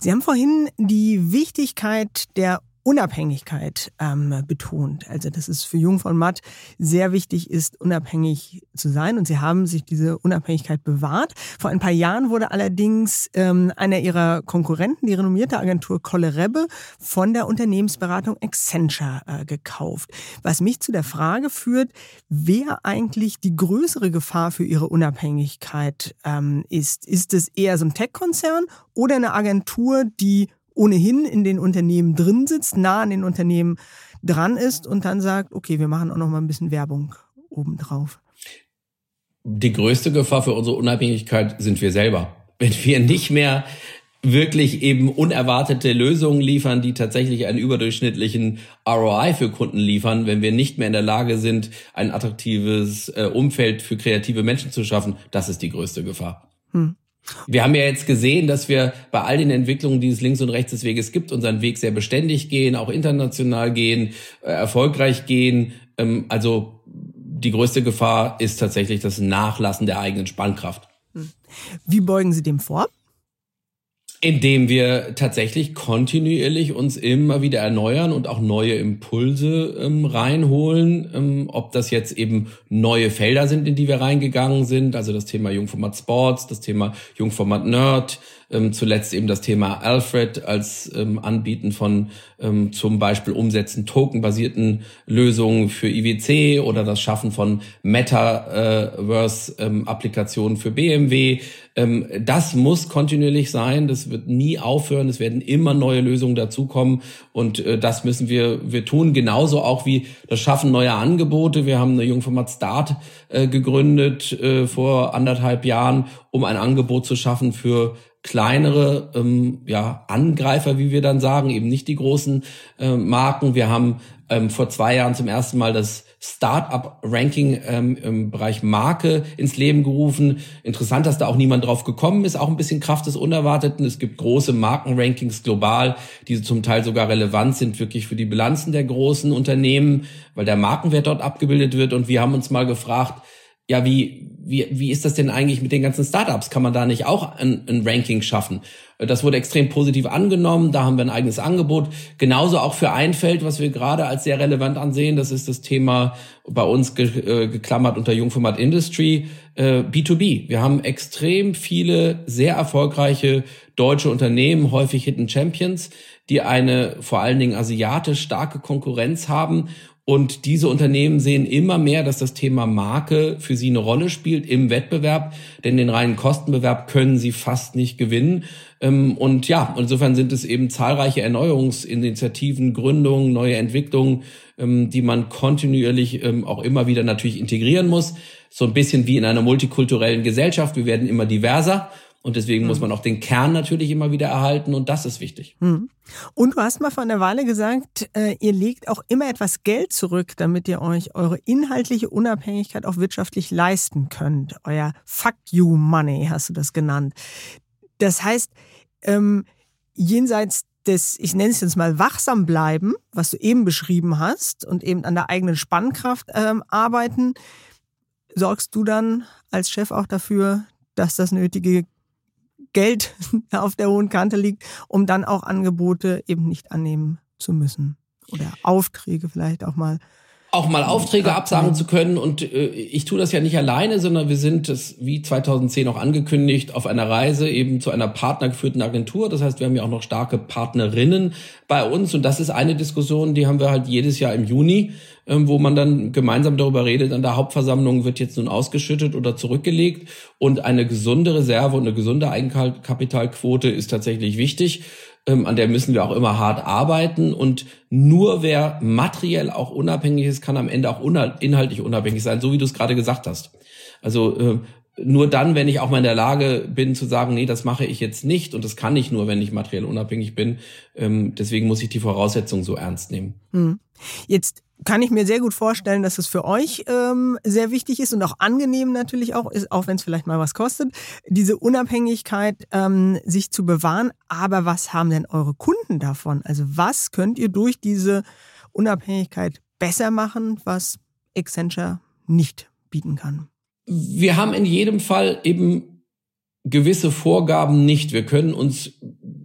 Sie haben vorhin die Wichtigkeit der Unabhängigkeit ähm, betont. Also dass es für Jung von Matt sehr wichtig ist, unabhängig zu sein. Und sie haben sich diese Unabhängigkeit bewahrt. Vor ein paar Jahren wurde allerdings ähm, einer ihrer Konkurrenten, die renommierte Agentur Kollerebbe, von der Unternehmensberatung Accenture äh, gekauft. Was mich zu der Frage führt, wer eigentlich die größere Gefahr für ihre Unabhängigkeit ähm, ist. Ist es eher so ein Tech-Konzern oder eine Agentur, die ohnehin in den Unternehmen drin sitzt, nah an den Unternehmen dran ist und dann sagt, okay, wir machen auch noch mal ein bisschen Werbung obendrauf. Die größte Gefahr für unsere Unabhängigkeit sind wir selber. Wenn wir nicht mehr wirklich eben unerwartete Lösungen liefern, die tatsächlich einen überdurchschnittlichen ROI für Kunden liefern, wenn wir nicht mehr in der Lage sind, ein attraktives äh, Umfeld für kreative Menschen zu schaffen, das ist die größte Gefahr. Hm. Wir haben ja jetzt gesehen, dass wir bei all den Entwicklungen, die es links und rechts des Weges gibt, unseren Weg sehr beständig gehen, auch international gehen, äh, erfolgreich gehen. Ähm, also die größte Gefahr ist tatsächlich das Nachlassen der eigenen Spannkraft. Hm. Wie beugen Sie dem vor? Indem wir tatsächlich kontinuierlich uns immer wieder erneuern und auch neue Impulse ähm, reinholen. Ähm, ob das jetzt eben neue Felder sind, in die wir reingegangen sind, also das Thema Jungformat Sports, das Thema Jungformat Nerd, ähm, zuletzt eben das Thema Alfred als ähm, Anbieten von ähm, zum Beispiel Umsetzen tokenbasierten Lösungen für IWC oder das Schaffen von Metaverse-Applikationen für BMW. Ähm, das muss kontinuierlich sein. Das wird nie aufhören. Es werden immer neue Lösungen dazukommen und äh, das müssen wir wir tun. Genauso auch wie das Schaffen neuer Angebote. Wir haben eine Jungformat Start äh, gegründet äh, vor anderthalb Jahren, um ein Angebot zu schaffen für kleinere ähm, ja, Angreifer, wie wir dann sagen, eben nicht die großen äh, Marken. Wir haben ähm, vor zwei Jahren zum ersten Mal das Startup-Ranking ähm, im Bereich Marke ins Leben gerufen. Interessant, dass da auch niemand drauf gekommen ist, auch ein bisschen Kraft des Unerwarteten. Es gibt große Markenrankings global, die zum Teil sogar relevant sind wirklich für die Bilanzen der großen Unternehmen, weil der Markenwert dort abgebildet wird. Und wir haben uns mal gefragt, ja, wie, wie, wie ist das denn eigentlich mit den ganzen Startups? Kann man da nicht auch ein, ein, Ranking schaffen? Das wurde extrem positiv angenommen. Da haben wir ein eigenes Angebot. Genauso auch für ein Feld, was wir gerade als sehr relevant ansehen. Das ist das Thema bei uns ge, äh, geklammert unter Jungformat Industry, äh, B2B. Wir haben extrem viele sehr erfolgreiche deutsche Unternehmen, häufig Hidden Champions, die eine vor allen Dingen asiatisch starke Konkurrenz haben und diese Unternehmen sehen immer mehr, dass das Thema Marke für sie eine Rolle spielt im Wettbewerb, denn den reinen Kostenbewerb können sie fast nicht gewinnen. Ähm, und ja, insofern sind es eben zahlreiche Erneuerungsinitiativen, Gründungen, neue Entwicklungen, ähm, die man kontinuierlich ähm, auch immer wieder natürlich integrieren muss. So ein bisschen wie in einer multikulturellen Gesellschaft. Wir werden immer diverser. Und deswegen mhm. muss man auch den Kern natürlich immer wieder erhalten und das ist wichtig. Mhm. Und du hast mal vor einer Weile gesagt, äh, ihr legt auch immer etwas Geld zurück, damit ihr euch eure inhaltliche Unabhängigkeit auch wirtschaftlich leisten könnt. Euer Fuck You Money hast du das genannt. Das heißt, ähm, jenseits des, ich nenne es jetzt mal, wachsam bleiben, was du eben beschrieben hast, und eben an der eigenen Spannkraft ähm, arbeiten, sorgst du dann als Chef auch dafür, dass das nötige Geld (laughs) auf der hohen Kante liegt, um dann auch Angebote eben nicht annehmen zu müssen. Oder Aufträge vielleicht auch mal auch mal Aufträge absagen zu können. Und äh, ich tue das ja nicht alleine, sondern wir sind es wie 2010 auch angekündigt auf einer Reise eben zu einer partnergeführten Agentur. Das heißt, wir haben ja auch noch starke Partnerinnen bei uns. Und das ist eine Diskussion, die haben wir halt jedes Jahr im Juni, wo man dann gemeinsam darüber redet, an der Hauptversammlung wird jetzt nun ausgeschüttet oder zurückgelegt. Und eine gesunde Reserve und eine gesunde Eigenkapitalquote ist tatsächlich wichtig ähm, an der müssen wir auch immer hart arbeiten. Und nur wer materiell auch unabhängig ist, kann am Ende auch inhaltlich unabhängig sein, so wie du es gerade gesagt hast. Also äh, nur dann, wenn ich auch mal in der Lage bin zu sagen, nee, das mache ich jetzt nicht und das kann ich nur, wenn ich materiell unabhängig bin. Ähm, deswegen muss ich die Voraussetzungen so ernst nehmen. Hm. Jetzt kann ich mir sehr gut vorstellen, dass es für euch ähm, sehr wichtig ist und auch angenehm natürlich auch ist, auch wenn es vielleicht mal was kostet, diese Unabhängigkeit ähm, sich zu bewahren. Aber was haben denn eure Kunden davon? Also was könnt ihr durch diese Unabhängigkeit besser machen, was Accenture nicht bieten kann? Wir haben in jedem Fall eben gewisse Vorgaben nicht. Wir können uns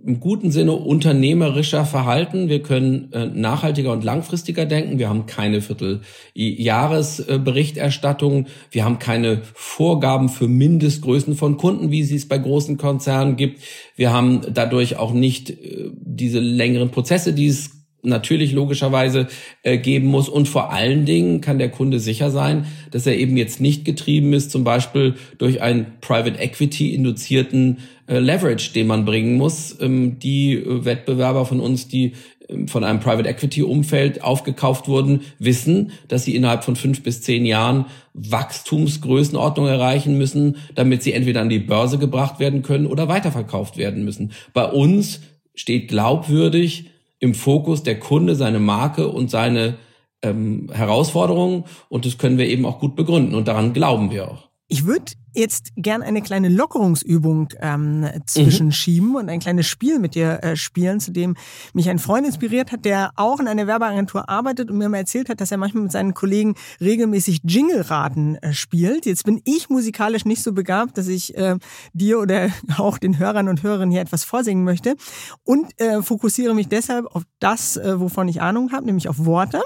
im guten Sinne unternehmerischer verhalten. Wir können äh, nachhaltiger und langfristiger denken. Wir haben keine Vierteljahresberichterstattung. Wir haben keine Vorgaben für Mindestgrößen von Kunden, wie sie es bei großen Konzernen gibt. Wir haben dadurch auch nicht äh, diese längeren Prozesse, die es natürlich logischerweise äh, geben muss. Und vor allen Dingen kann der Kunde sicher sein, dass er eben jetzt nicht getrieben ist, zum Beispiel durch einen Private Equity induzierten äh, Leverage, den man bringen muss. Ähm, die äh, Wettbewerber von uns, die ähm, von einem Private Equity Umfeld aufgekauft wurden, wissen, dass sie innerhalb von fünf bis zehn Jahren Wachstumsgrößenordnung erreichen müssen, damit sie entweder an die Börse gebracht werden können oder weiterverkauft werden müssen. Bei uns steht glaubwürdig, im Fokus der Kunde, seine Marke und seine ähm, Herausforderungen. Und das können wir eben auch gut begründen. Und daran glauben wir auch. Ich würde jetzt gern eine kleine Lockerungsübung ähm, zwischenschieben mhm. und ein kleines Spiel mit dir äh, spielen, zu dem mich ein Freund inspiriert hat, der auch in einer Werbeagentur arbeitet und mir mal erzählt hat, dass er manchmal mit seinen Kollegen regelmäßig Jingle-Raten äh, spielt. Jetzt bin ich musikalisch nicht so begabt, dass ich äh, dir oder (laughs) auch den Hörern und Hörerinnen hier etwas vorsingen möchte und äh, fokussiere mich deshalb auf das, äh, wovon ich Ahnung habe, nämlich auf Worte.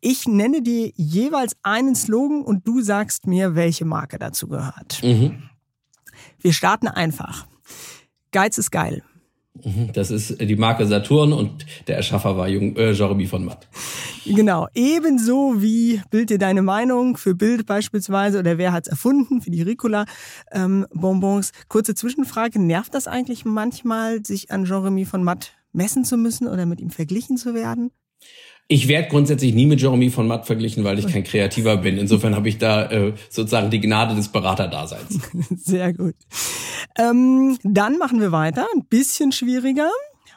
Ich nenne dir jeweils einen Slogan und du sagst mir, welche Marke dazu dazu gehört. Mhm. Wir starten einfach. Geiz ist geil. Mhm, das ist die Marke Saturn und der Erschaffer war Jung, äh, Jeremy von Matt. Genau, ebenso wie Bild dir deine Meinung für Bild beispielsweise oder wer hat es erfunden für die Ricola-Bonbons. Ähm, Kurze Zwischenfrage, nervt das eigentlich manchmal, sich an Jeremy von Matt messen zu müssen oder mit ihm verglichen zu werden? Ich werde grundsätzlich nie mit Jeremy von Matt verglichen, weil ich kein (laughs) Kreativer bin. Insofern habe ich da äh, sozusagen die Gnade des Beraterdaseins. (laughs) Sehr gut. Ähm, dann machen wir weiter. Ein bisschen schwieriger.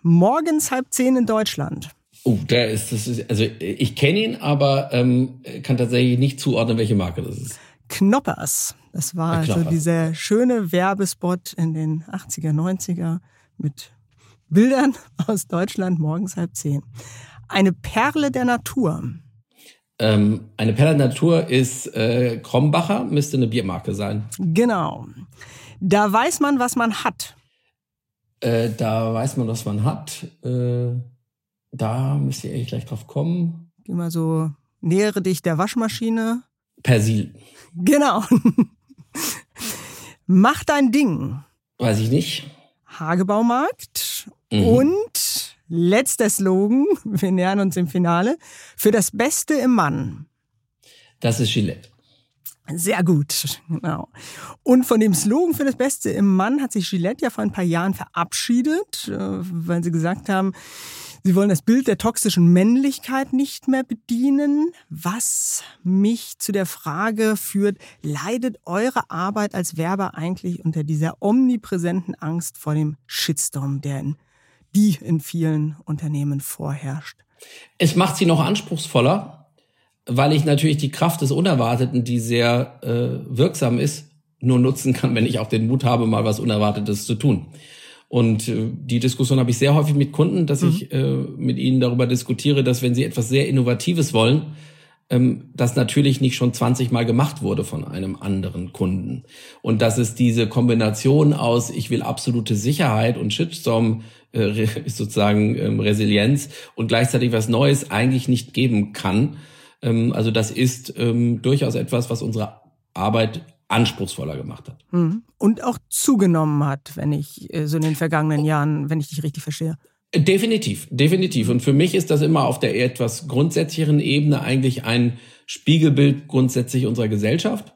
Morgens halb zehn in Deutschland. Oh, der ist, das ist, also ich kenne ihn, aber ähm, kann tatsächlich nicht zuordnen, welche Marke das ist. Knoppers. Das war also dieser schöne Werbespot in den 80er, 90er mit Bildern aus Deutschland morgens halb zehn. Eine Perle der Natur. Ähm, eine Perle der Natur ist äh, Krombacher, müsste eine Biermarke sein. Genau. Da weiß man, was man hat. Äh, da weiß man, was man hat. Äh, da müsste ich eigentlich gleich drauf kommen. Geh mal so, nähere dich der Waschmaschine. Persil. Genau. (laughs) Mach dein Ding. Weiß ich nicht. Hagebaumarkt. Mhm. Und letzter Slogan, wir nähern uns im Finale, für das Beste im Mann. Das ist Gillette. Sehr gut, genau. Und von dem Slogan für das Beste im Mann hat sich Gillette ja vor ein paar Jahren verabschiedet, äh, weil sie gesagt haben, Sie wollen das Bild der toxischen Männlichkeit nicht mehr bedienen, was mich zu der Frage führt, leidet eure Arbeit als Werber eigentlich unter dieser omnipräsenten Angst vor dem Shitstorm, der in, die in vielen Unternehmen vorherrscht? Es macht sie noch anspruchsvoller, weil ich natürlich die Kraft des Unerwarteten, die sehr äh, wirksam ist, nur nutzen kann, wenn ich auch den Mut habe, mal was Unerwartetes zu tun. Und äh, die Diskussion habe ich sehr häufig mit Kunden, dass mhm. ich äh, mit ihnen darüber diskutiere, dass wenn sie etwas sehr Innovatives wollen, ähm, das natürlich nicht schon 20 Mal gemacht wurde von einem anderen Kunden. Und dass es diese Kombination aus, ich will absolute Sicherheit und Shitstorm äh, (laughs) sozusagen ähm, Resilienz und gleichzeitig was Neues eigentlich nicht geben kann. Ähm, also das ist ähm, durchaus etwas, was unsere Arbeit anspruchsvoller gemacht hat. Mhm. Und auch zugenommen hat, wenn ich äh, so in den vergangenen Jahren, wenn ich dich richtig verstehe. Definitiv, definitiv. Und für mich ist das immer auf der etwas grundsätzlicheren Ebene eigentlich ein Spiegelbild grundsätzlich unserer Gesellschaft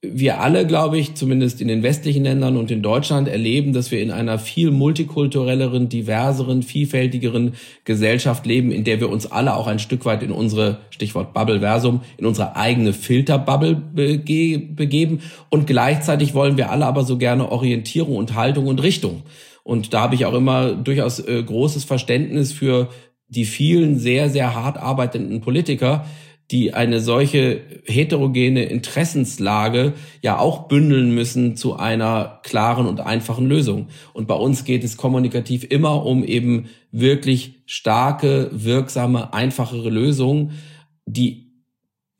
wir alle, glaube ich, zumindest in den westlichen Ländern und in Deutschland erleben, dass wir in einer viel multikulturelleren, diverseren, vielfältigeren Gesellschaft leben, in der wir uns alle auch ein Stück weit in unsere, Stichwort Bubbleversum, in unsere eigene Filterbubble bege begeben. Und gleichzeitig wollen wir alle aber so gerne Orientierung und Haltung und Richtung. Und da habe ich auch immer durchaus äh, großes Verständnis für die vielen sehr, sehr hart arbeitenden Politiker, die eine solche heterogene Interessenslage ja auch bündeln müssen zu einer klaren und einfachen Lösung. Und bei uns geht es kommunikativ immer um eben wirklich starke, wirksame, einfachere Lösungen, die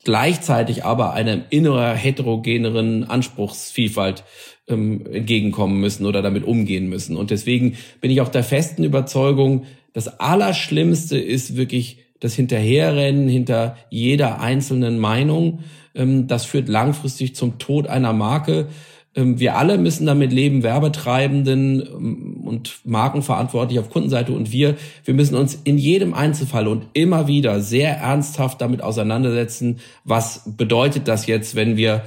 gleichzeitig aber einer innerer heterogeneren Anspruchsvielfalt ähm, entgegenkommen müssen oder damit umgehen müssen. Und deswegen bin ich auch der festen Überzeugung, das Allerschlimmste ist wirklich das Hinterherrennen hinter jeder einzelnen Meinung, ähm, das führt langfristig zum Tod einer Marke. Ähm, wir alle müssen damit leben, Werbetreibenden ähm, und Markenverantwortlich auf Kundenseite und wir, wir müssen uns in jedem Einzelfall und immer wieder sehr ernsthaft damit auseinandersetzen, was bedeutet das jetzt, wenn wir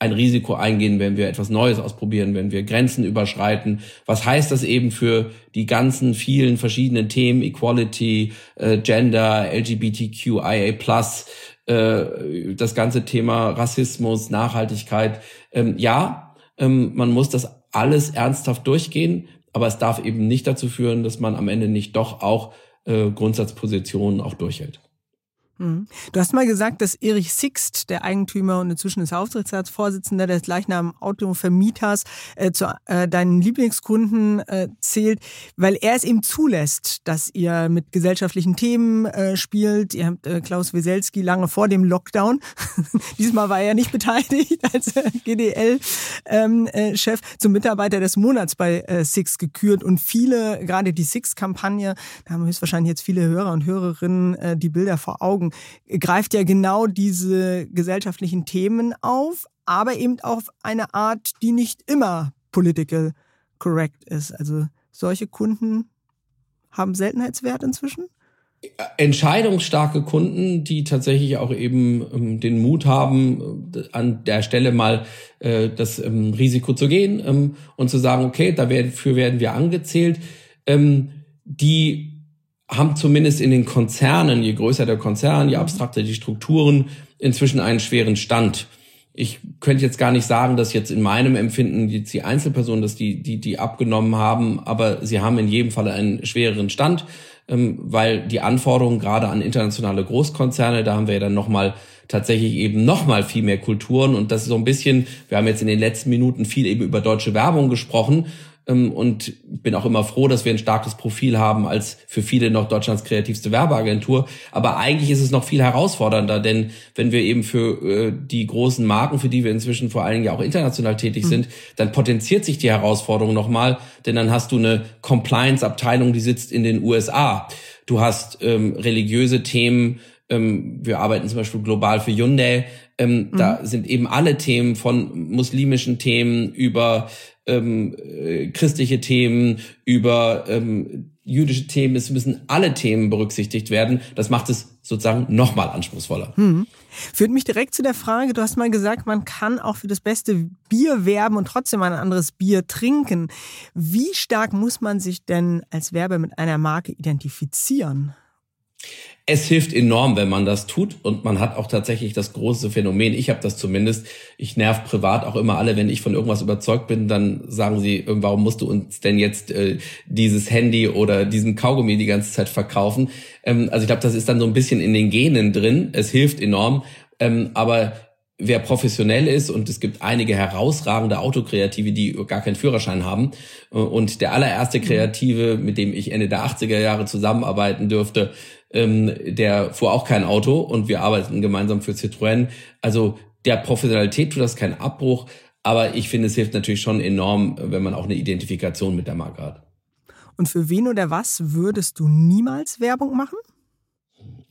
ein Risiko eingehen, wenn wir etwas Neues ausprobieren, wenn wir Grenzen überschreiten. Was heißt das eben für die ganzen vielen verschiedenen Themen, Equality, äh, Gender, LGBTQIA+, äh, das ganze Thema Rassismus, Nachhaltigkeit. Ähm, ja, ähm, man muss das alles ernsthaft durchgehen, aber es darf eben nicht dazu führen, dass man am Ende nicht doch auch äh, Grundsatzpositionen auch durchhält. Mhm. Du hast mal gesagt, dass Erich Sixt, der Eigentümer und inzwischen ist Aufsichtsratsvorsitzender des gleichnamigen Autovermieters, äh, zu äh, deinen Lieblingskunden äh, zählt, weil er es eben zulässt, dass ihr mit gesellschaftlichen Themen äh, spielt. Ihr habt äh, Klaus Weselski lange vor dem Lockdown, (laughs) diesmal war er nicht beteiligt als äh, GDL-Chef, ähm, zum Mitarbeiter des Monats bei Sixt gekürt und viele, gerade die Sixt-Kampagne, da haben höchstwahrscheinlich jetzt viele Hörer und Hörerinnen die Bilder vor Augen, greift ja genau diese gesellschaftlichen Themen auf, aber eben auf eine Art, die nicht immer political correct ist. Also solche Kunden haben Seltenheitswert inzwischen? Entscheidungsstarke Kunden, die tatsächlich auch eben ähm, den Mut haben, äh, an der Stelle mal äh, das ähm, Risiko zu gehen ähm, und zu sagen, okay, dafür werden wir angezählt, ähm, die haben zumindest in den Konzernen, je größer der Konzern, je abstrakter die Strukturen, inzwischen einen schweren Stand. Ich könnte jetzt gar nicht sagen, dass jetzt in meinem Empfinden jetzt die Einzelpersonen, dass die, die, die abgenommen haben, aber sie haben in jedem Fall einen schwereren Stand. ähm, weil die Anforderungen gerade an internationale Großkonzerne, da haben wir ja dann nochmal tatsächlich eben nochmal viel mehr Kulturen und das ist so ein bisschen, wir haben jetzt in den letzten Minuten viel eben über deutsche Werbung gesprochen und bin auch immer froh, dass wir ein starkes Profil haben als für viele noch Deutschlands kreativste Werbeagentur. Aber eigentlich ist es noch viel herausfordernder, denn wenn wir eben für äh, die großen Marken, für die wir inzwischen vor allen Dingen ja auch international tätig mhm. sind, dann potenziert sich die Herausforderung nochmal, denn dann hast du eine Compliance-Abteilung, die sitzt in den USA. Du hast ähm, religiöse Themen, ähm, wir arbeiten zum Beispiel global für Hyundai. Ähm, mhm. Da sind eben alle Themen von muslimischen Themen über ähm, äh, christliche Themen, über ähm, jüdische Themen. Es müssen alle Themen berücksichtigt werden. Das macht es sozusagen nochmal anspruchsvoller. Hm. Führt mich direkt zu der Frage, du hast mal gesagt, man kann auch für das beste Bier werben und trotzdem ein anderes Bier trinken. Wie stark muss man sich denn als Werber mit einer Marke identifizieren? Es hilft enorm, wenn man das tut und man hat auch tatsächlich das große Phänomen. Ich habe das zumindest. Ich nerv privat auch immer alle, wenn ich von irgendwas überzeugt bin, dann sagen sie, äh, warum musst du uns denn jetzt äh, dieses Handy oder diesen Kaugummi die ganze Zeit verkaufen? Ähm, also ich glaube, das ist dann so ein bisschen in den Genen drin. Es hilft enorm, ähm, aber wer professionell ist und es gibt einige herausragende Autokreative, die gar keinen Führerschein haben. Äh, und der allererste Kreative, mit dem ich Ende der 80er Jahre zusammenarbeiten dürfte, ähm, der fuhr auch kein Auto und wir arbeiten gemeinsam für Citroën. Also der Professionalität tut das keinen Abbruch, aber ich finde, es hilft natürlich schon enorm, wenn man auch eine Identifikation mit der Marke hat. Und für wen oder was würdest du niemals Werbung machen?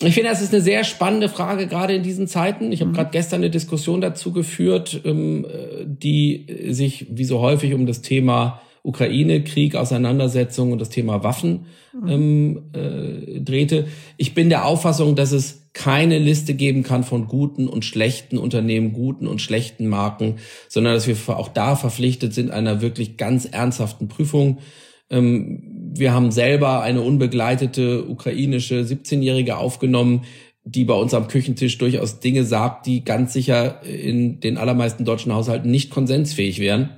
Ich finde, das ist eine sehr spannende Frage, gerade in diesen Zeiten. Ich habe mhm. gerade gestern eine Diskussion dazu geführt, ähm, die sich wie so häufig um das Thema Ukraine-Krieg, Auseinandersetzung und das Thema Waffen mhm. ähm, äh, drehte. Ich bin der Auffassung, dass es keine Liste geben kann von guten und schlechten Unternehmen, guten und schlechten Marken, sondern dass wir auch da verpflichtet sind einer wirklich ganz ernsthaften Prüfung. Ähm, wir haben selber eine unbegleitete ukrainische 17-Jährige aufgenommen, die bei uns am Küchentisch durchaus Dinge sagt, die ganz sicher in den allermeisten deutschen Haushalten nicht konsensfähig wären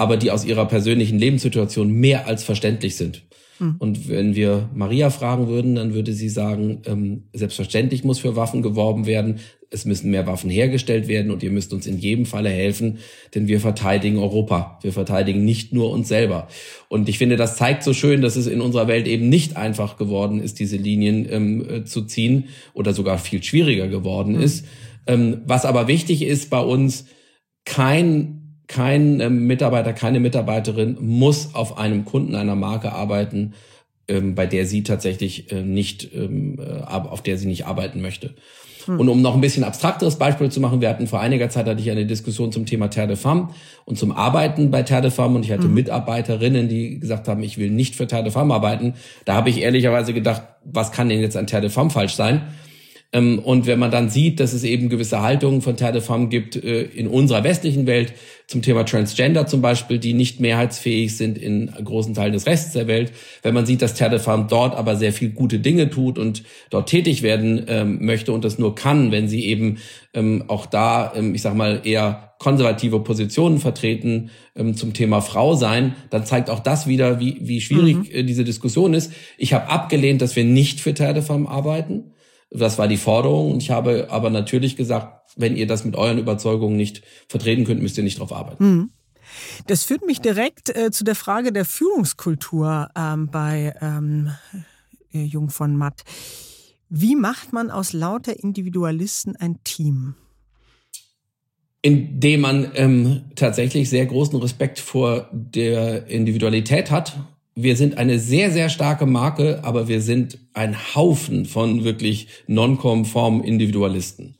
aber die aus ihrer persönlichen Lebenssituation mehr als verständlich sind. Mhm. Und wenn wir Maria fragen würden, dann würde sie sagen, ähm, selbstverständlich muss für Waffen geworben werden, es müssen mehr Waffen hergestellt werden und ihr müsst uns in jedem Falle helfen, denn wir verteidigen Europa. Wir verteidigen nicht nur uns selber. Und ich finde, das zeigt so schön, dass es in unserer Welt eben nicht einfach geworden ist, diese Linien ähm, äh, zu ziehen oder sogar viel schwieriger geworden mhm. ist. Ähm, was aber wichtig ist bei uns, kein kein ähm, Mitarbeiter, keine Mitarbeiterin muss auf einem Kunden einer Marke arbeiten, ähm, bei der sie tatsächlich äh, nicht, ähm, äh, auf der sie nicht arbeiten möchte. Hm. Und um noch ein bisschen abstrakteres Beispiel zu machen, wir hatten vor einiger Zeit hatte ich eine Diskussion zum Thema Terre de Femme und zum Arbeiten bei Terre de Femme und ich hatte mhm. Mitarbeiterinnen, die gesagt haben, ich will nicht für Terre de Femme arbeiten. Da habe ich ehrlicherweise gedacht, was kann denn jetzt an Terre de Femme falsch sein? Ähm, und wenn man dann sieht, dass es eben gewisse Haltungen von Terre de Femme gibt äh, in unserer westlichen Welt zum Thema Transgender zum Beispiel, die nicht mehrheitsfähig sind in großen Teilen des Rests der Welt, wenn man sieht, dass Terre de Femme dort aber sehr viel gute Dinge tut und dort tätig werden ähm, möchte und das nur kann, wenn sie eben ähm, auch da, ich sag mal, eher konservative Positionen vertreten zum Thema Frau sein, dann zeigt auch das wieder, wie, wie schwierig mhm. äh, diese Diskussion ist. Ich habe abgelehnt, dass wir nicht für Terre de Femme arbeiten. Das war die Forderung. Und ich habe aber natürlich gesagt, wenn ihr das mit euren Überzeugungen nicht vertreten könnt, müsst ihr nicht drauf arbeiten. Mhm. Das führt mich direkt äh, zu der Frage der Führungskultur ähm, bei ähm, äh, Jung von Matt. Wie macht man aus lauter Individualisten ein Team? Indem man ähm, tatsächlich sehr großen Respekt vor der Individualität hat wir sind eine sehr, sehr starke Marke, aber wir sind ein Haufen von wirklich non-konformen Individualisten.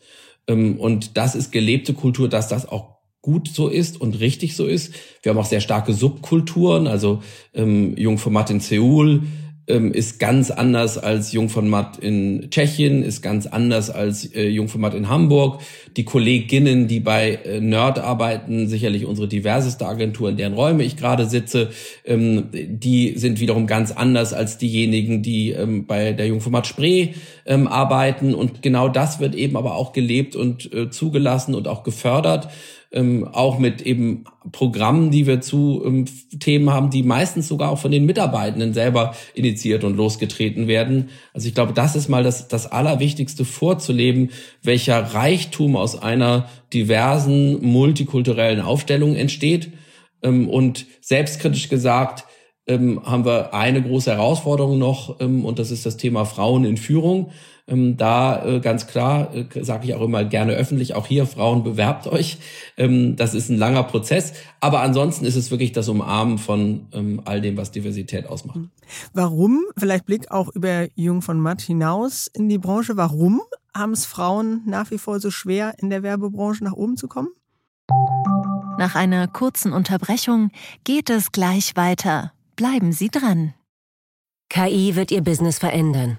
Ähm, und das ist gelebte Kultur, dass das auch gut so ist und richtig so ist. Wir haben auch sehr starke Subkulturen, also ähm, Jungformat in Seoul, ähm, ist ganz anders als Jungformat in Tschechien, ist ganz anders als äh, Jungformat in Hamburg. Die Kolleginnen, die bei äh, Nerd arbeiten, sicherlich unsere diverseste Agentur, in deren Räume ich gerade sitze, ähm, die sind wiederum ganz anders als diejenigen, die ähm, bei der Jungformat Spree ähm, arbeiten. Und genau das wird eben aber auch gelebt und äh, zugelassen und auch gefördert. Ähm, auch mit eben Programmen, die wir zu ähm, Themen haben, die meistens sogar auch von den Mitarbeitenden selber initiiert und losgetreten werden. Also ich glaube, das ist mal das, das Allerwichtigste vorzuleben, welcher Reichtum aus einer diversen multikulturellen Aufstellung entsteht. Ähm, und selbstkritisch gesagt, ähm, haben wir eine große Herausforderung noch, ähm, und das ist das Thema Frauen in Führung. Ähm, da äh, ganz klar, äh, sage ich auch immer gerne öffentlich, auch hier Frauen bewerbt euch. Ähm, das ist ein langer Prozess, aber ansonsten ist es wirklich das Umarmen von ähm, all dem, was Diversität ausmacht. Warum, vielleicht Blick auch über Jung von Matt hinaus in die Branche, warum haben es Frauen nach wie vor so schwer, in der Werbebranche nach oben zu kommen? Nach einer kurzen Unterbrechung geht es gleich weiter. Bleiben Sie dran. KI wird Ihr Business verändern.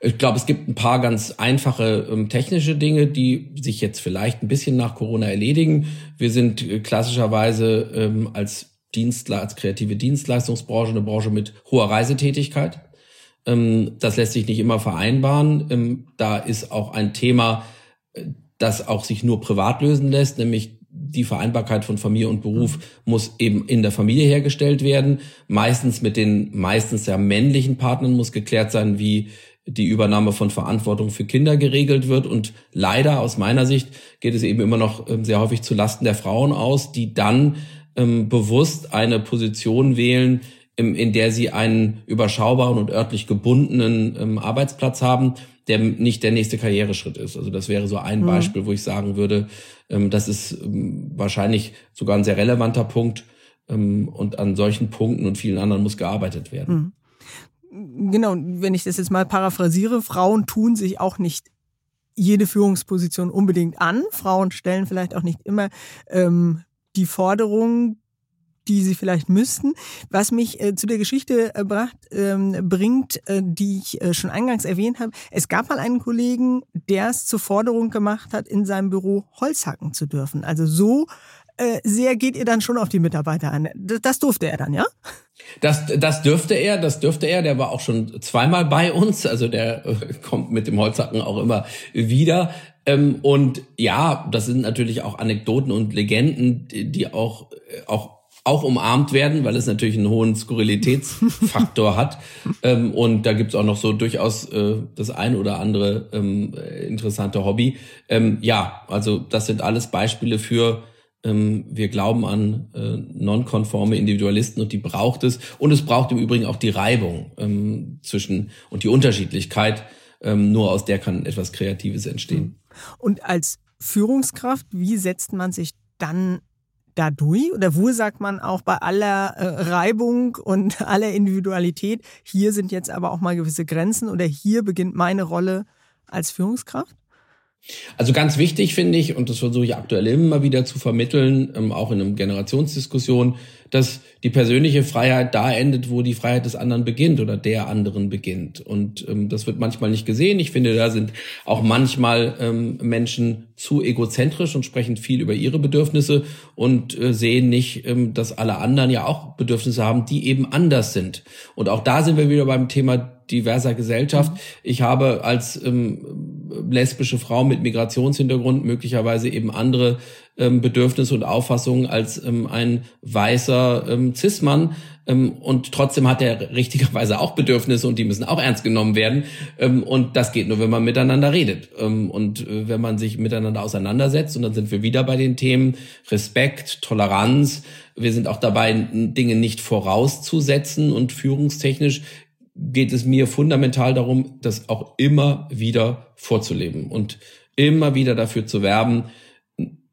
Ich glaube, es gibt ein paar ganz einfache ähm, technische Dinge, die sich jetzt vielleicht ein bisschen nach Corona erledigen. Wir sind äh, klassischerweise ähm, als Dienstler, als kreative Dienstleistungsbranche eine Branche mit hoher Reisetätigkeit. Ähm, das lässt sich nicht immer vereinbaren. Ähm, da ist auch ein Thema, äh, das auch sich nur privat lösen lässt, nämlich die Vereinbarkeit von Familie und Beruf muss eben in der Familie hergestellt werden. Meistens mit den meistens ja männlichen Partnern muss geklärt sein, wie die Übernahme von Verantwortung für Kinder geregelt wird. Und leider aus meiner Sicht geht es eben immer noch ähm, sehr häufig zu Lasten der Frauen aus, die dann ähm, bewusst eine Position wählen, im, in der sie einen überschaubaren und örtlich gebundenen ähm, Arbeitsplatz haben, der nicht der nächste Karriereschritt ist. Also das wäre so ein mhm. Beispiel, wo ich sagen würde, ähm, das ist ähm, wahrscheinlich sogar ein sehr relevanter Punkt. Ähm, und an solchen Punkten und vielen anderen muss gearbeitet werden. Mhm genau, wenn ich das jetzt mal paraphrasiere, Frauen tun sich auch nicht jede Führungsposition unbedingt an. Frauen stellen vielleicht auch nicht immer ähm, die Forderungen, die sie vielleicht müssten. Was mich äh, zu der Geschichte äh, bracht, ähm, bringt, äh, die ich äh, schon eingangs erwähnt habe. Es gab mal einen Kollegen, der es zur Forderung gemacht hat, in seinem Büro Holz hacken zu dürfen. Also so äh, sehr geht ihr dann schon auf die Mitarbeiter an. Das durfte er dann, ja? Das, das dürfte er, das dürfte er. Der war auch schon zweimal bei uns. Also der äh, kommt mit dem Holzhacken auch immer wieder. Ähm, und ja, das sind natürlich auch Anekdoten und Legenden, die auch, äh, auch auch umarmt werden, weil es natürlich einen hohen Skurrilitätsfaktor hat. (laughs) Ähm, und da gibt's auch noch so durchaus äh, das ein oder andere ähm, interessante Hobby. Ja, also das sind alles Beispiele für wir glauben an äh, nonkonforme Individualisten und die braucht es. Und es braucht im Übrigen auch die Reibung ähm, zwischen und die Unterschiedlichkeit. Ähm, nur aus der kann etwas Kreatives entstehen. Und als Führungskraft, wie setzt man sich dann da durch? Oder wo sagt man auch bei aller äh, Reibung und (laughs) aller Individualität, hier sind jetzt aber auch mal gewisse Grenzen oder hier beginnt meine Rolle als Führungskraft? Also ganz wichtig finde ich, und das versuche ich aktuell immer wieder zu vermitteln, ähm, auch in einer Generationsdiskussion, dass die persönliche Freiheit da endet, wo die Freiheit des anderen beginnt oder der anderen beginnt. Und ähm, das wird manchmal nicht gesehen. Ich finde, da sind auch manchmal ähm, Menschen zu egozentrisch und sprechen viel über ihre Bedürfnisse und äh, sehen nicht, ähm, dass alle anderen ja auch Bedürfnisse haben, die eben anders sind. Und auch da sind wir wieder beim Thema diverser Gesellschaft. Ich habe als ähm, lesbische Frau mit Migrationshintergrund möglicherweise eben andere ähm, Bedürfnisse und Auffassungen als ähm, ein weißer ähm, Cis-Mann. Ähm, und trotzdem hat er richtigerweise auch Bedürfnisse und die müssen auch ernst genommen werden. Ähm, und das geht nur, wenn man miteinander redet ähm, und äh, wenn man sich miteinander auseinandersetzt. Und dann sind wir wieder bei den Themen Respekt, Toleranz. Wir sind auch dabei, Dinge nicht vorauszusetzen und führungstechnisch geht es mir fundamental darum, das auch immer wieder vorzuleben und immer wieder dafür zu werben,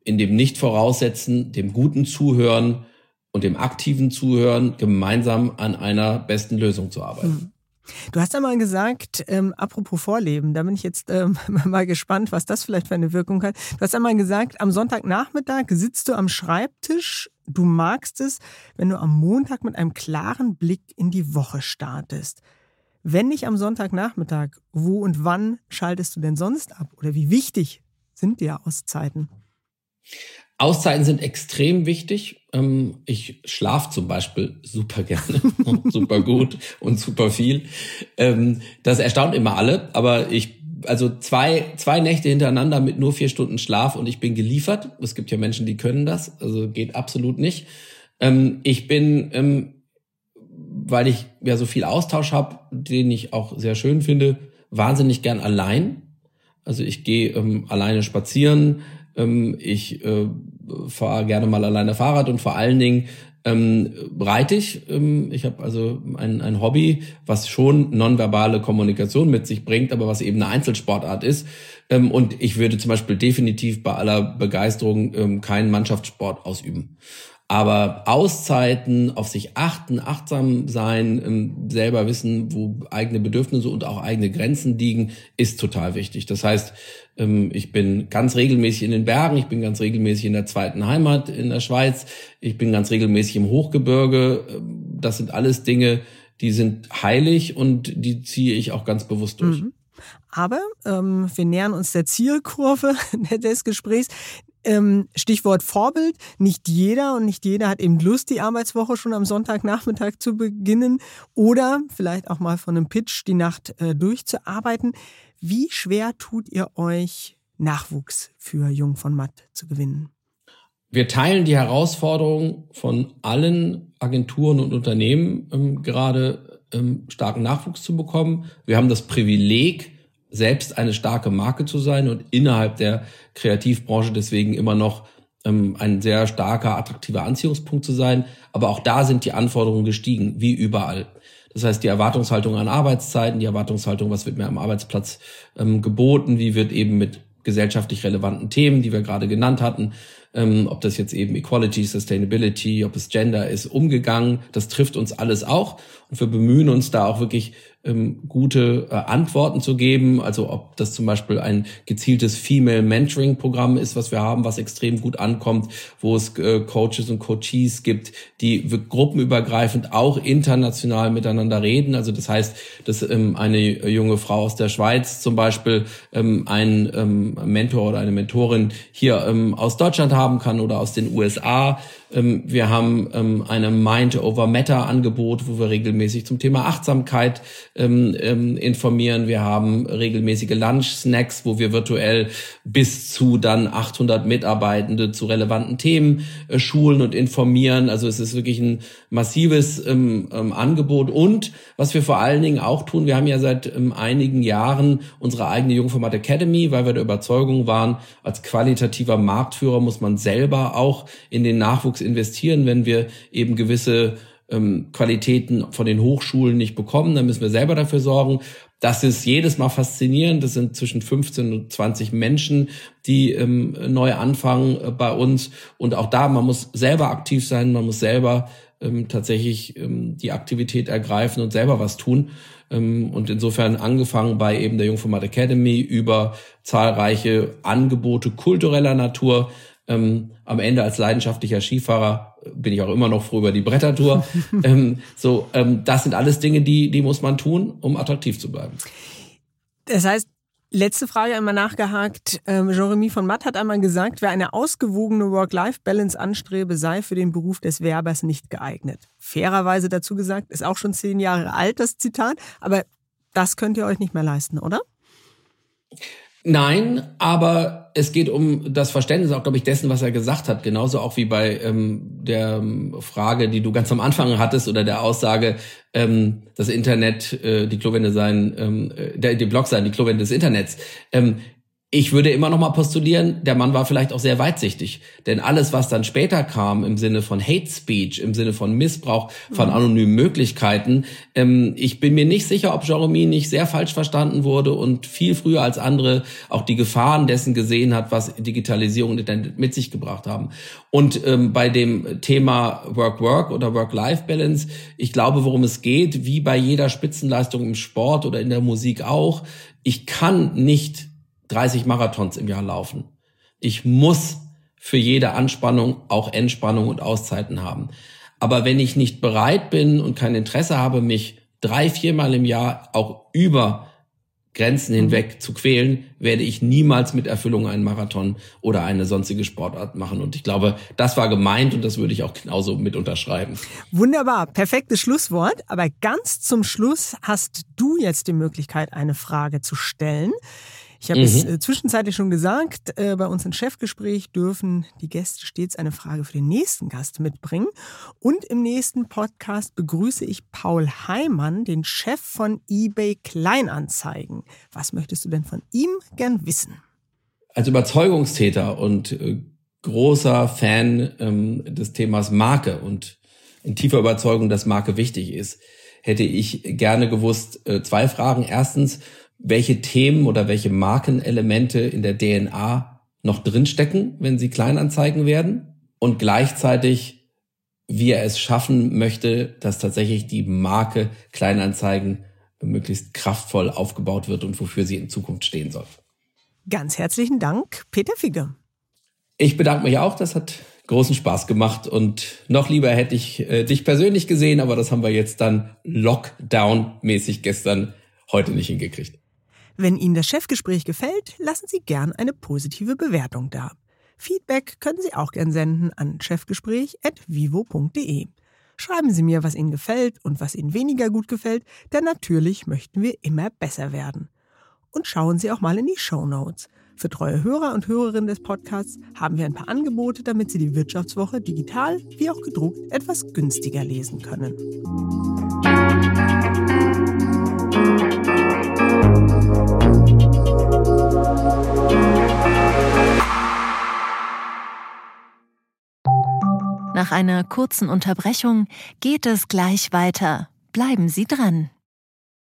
in dem nicht voraussetzen, dem guten Zuhören und dem aktiven Zuhören gemeinsam an einer besten Lösung zu arbeiten. Du hast einmal gesagt, ähm, apropos Vorleben, da bin ich jetzt ähm, (laughs) mal gespannt, was das vielleicht für eine Wirkung hat. Du hast einmal gesagt, am Sonntagnachmittag sitzt du am Schreibtisch. Du magst es, wenn du am Montag mit einem klaren Blick in die Woche startest. Wenn nicht am Sonntagnachmittag, wo und wann schaltest du denn sonst ab? Oder wie wichtig sind dir Auszeiten? Auszeiten sind extrem wichtig. Ähm, ich schlafe zum Beispiel super gerne, (laughs) super gut und super viel. Ähm, das erstaunt immer alle, aber ich also zwei, zwei Nächte hintereinander mit nur vier Stunden Schlaf und ich bin geliefert. Es gibt ja Menschen, die können das, also geht absolut nicht. Ähm, ich bin, weil ich ja so viel Austausch habe, den ich auch sehr schön finde, wahnsinnig gern allein. Also ich gehe ähm, alleine spazieren, ähm, ich äh, fahre gerne mal alleine Fahrrad und vor allen Dingen ähm, reite ich. Ähm, ich habe also ein, ein Hobby, was schon nonverbale Kommunikation mit sich bringt, aber was eben eine Einzelsportart ist. Ähm, und ich würde zum Beispiel definitiv bei aller Begeisterung ähm, keinen Mannschaftssport ausüben. Aber Auszeiten, auf sich achten, achtsam sein, ähm, selber wissen, wo eigene Bedürfnisse und auch eigene Grenzen liegen, ist total wichtig. Das heißt, ähm, ich bin ganz regelmäßig in den Bergen, ich bin ganz regelmäßig in der zweiten Heimat in der Schweiz, ich bin ganz regelmäßig im Hochgebirge. Ähm, das sind alles Dinge, die sind heilig und die ziehe ich auch ganz bewusst durch. Mhm. Aber ähm, wir nähern uns der Zielkurve (laughs) des Gesprächs. Ähm, Stichwort Vorbild. Nicht jeder und nicht jeder hat eben Lust, die Arbeitswoche schon am Sonntagnachmittag zu beginnen oder vielleicht auch mal von einem Pitch die Nacht äh, durchzuarbeiten. Wie schwer tut ihr euch, Nachwuchs für Jung von Matt zu gewinnen? Wir teilen die Herausforderung von allen Agenturen und Unternehmen ähm, gerade ähm, starken Nachwuchs zu bekommen. Wir haben das Privileg, selbst eine starke Marke zu sein und innerhalb der Kreativbranche deswegen immer noch ähm, ein sehr starker, attraktiver Anziehungspunkt zu sein. Aber auch da sind die Anforderungen gestiegen, wie überall. Das heißt, die Erwartungshaltung an Arbeitszeiten, die Erwartungshaltung, was wird mir am Arbeitsplatz ähm, geboten, wie wird eben mit gesellschaftlich relevanten Themen, die wir gerade genannt hatten, ähm, ob das jetzt eben Equality, Sustainability, ob es Gender ist, umgegangen. Das trifft uns alles auch. Und wir bemühen uns da auch wirklich ähm, gute äh, Antworten zu geben. Also ob das zum Beispiel ein gezieltes Female Mentoring Programm ist, was wir haben, was extrem gut ankommt, wo es äh, Coaches und Coaches gibt, die gruppenübergreifend auch international miteinander reden. Also das heißt, dass ähm, eine junge Frau aus der Schweiz zum Beispiel ähm, einen ähm, Mentor oder eine Mentorin hier ähm, aus Deutschland haben kann oder aus den USA wir haben ähm, eine Mind over Matter Angebot, wo wir regelmäßig zum Thema Achtsamkeit ähm, informieren. Wir haben regelmäßige Lunch Snacks, wo wir virtuell bis zu dann 800 Mitarbeitende zu relevanten Themen äh, schulen und informieren. Also es ist wirklich ein massives Angebot. Und was wir vor allen Dingen auch tun, wir haben ja seit einigen Jahren unsere eigene Jungformat Academy, weil wir der Überzeugung waren, als qualitativer Marktführer muss man selber auch in den Nachwuchs investieren, wenn wir eben gewisse ähm, Qualitäten von den Hochschulen nicht bekommen, dann müssen wir selber dafür sorgen. Das ist jedes Mal faszinierend. Das sind zwischen 15 und 20 Menschen, die ähm, neu anfangen äh, bei uns. Und auch da, man muss selber aktiv sein, man muss selber ähm, tatsächlich ähm, die Aktivität ergreifen und selber was tun. Ähm, und insofern angefangen bei eben der Jungformat Academy über zahlreiche Angebote kultureller Natur, ähm, am Ende als leidenschaftlicher Skifahrer bin ich auch immer noch froh über die Brettertour. (laughs) ähm, so, ähm, das sind alles Dinge, die, die muss man tun, um attraktiv zu bleiben. Das heißt, Letzte Frage einmal nachgehakt. Ähm, Jeremy von Matt hat einmal gesagt, wer eine ausgewogene Work-Life-Balance anstrebe, sei für den Beruf des Werbers nicht geeignet. Fairerweise dazu gesagt, ist auch schon zehn Jahre alt, das Zitat, aber das könnt ihr euch nicht mehr leisten, oder? Nein, aber es geht um das Verständnis auch, glaube ich, dessen, was er gesagt hat. Genauso auch wie bei ähm, der ähm, Frage, die du ganz am Anfang hattest oder der Aussage, ähm, das Internet, äh, die Klowände sein, ähm, äh, der, die Blog sein, die Klowände des Internets. Ähm, ich würde immer noch mal postulieren, der Mann war vielleicht auch sehr weitsichtig, denn alles, was dann später kam im Sinne von Hate Speech, im Sinne von Missbrauch von mhm. anonymen Möglichkeiten, ähm, ich bin mir nicht sicher, ob Jeremy nicht sehr falsch verstanden wurde und viel früher als andere auch die Gefahren dessen gesehen hat, was Digitalisierung und Internet mit sich gebracht haben. Und ähm, bei dem Thema Work-Work oder Work-Life-Balance, ich glaube, worum es geht, wie bei jeder Spitzenleistung im Sport oder in der Musik auch, ich kann nicht 30 Marathons im Jahr laufen. Ich muss für jede Anspannung auch Entspannung und Auszeiten haben. Aber wenn ich nicht bereit bin und kein Interesse habe, mich drei, viermal im Jahr auch über Grenzen mhm. hinweg zu quälen, werde ich niemals mit Erfüllung einen Marathon oder eine sonstige Sportart machen. Und ich glaube, das war gemeint und das würde ich auch genauso mit unterschreiben. Wunderbar, perfektes Schlusswort. Aber ganz zum Schluss hast du jetzt die Möglichkeit, eine Frage zu stellen. Ich habe mhm. es äh, zwischenzeitlich schon gesagt, äh, bei uns im Chefgespräch dürfen die Gäste stets eine Frage für den nächsten Gast mitbringen. Und im nächsten Podcast begrüße ich Paul Heimann, den Chef von eBay Kleinanzeigen. Was möchtest du denn von ihm gern wissen? Als Überzeugungstäter und äh, großer Fan ähm, des Themas Marke und in tiefer Überzeugung, dass Marke wichtig ist, hätte ich gerne gewusst, äh, zwei Fragen. Erstens, welche Themen oder welche Markenelemente in der DNA noch drinstecken, wenn sie Kleinanzeigen werden und gleichzeitig, wie er es schaffen möchte, dass tatsächlich die Marke Kleinanzeigen möglichst kraftvoll aufgebaut wird und wofür sie in Zukunft stehen soll. Ganz herzlichen Dank, Peter Figge. Ich bedanke mich auch, das hat großen Spaß gemacht und noch lieber hätte ich äh, dich persönlich gesehen, aber das haben wir jetzt dann Lockdown-mäßig gestern heute nicht hingekriegt. Wenn Ihnen das Chefgespräch gefällt, lassen Sie gern eine positive Bewertung da. Feedback können Sie auch gern senden an chefgespräch.vivo.de. Schreiben Sie mir, was Ihnen gefällt und was Ihnen weniger gut gefällt, denn natürlich möchten wir immer besser werden. Und schauen Sie auch mal in die Show Notes. Für treue Hörer und Hörerinnen des Podcasts haben wir ein paar Angebote, damit Sie die Wirtschaftswoche digital wie auch gedruckt etwas günstiger lesen können. Nach einer kurzen Unterbrechung geht es gleich weiter. Bleiben Sie dran.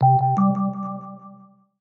you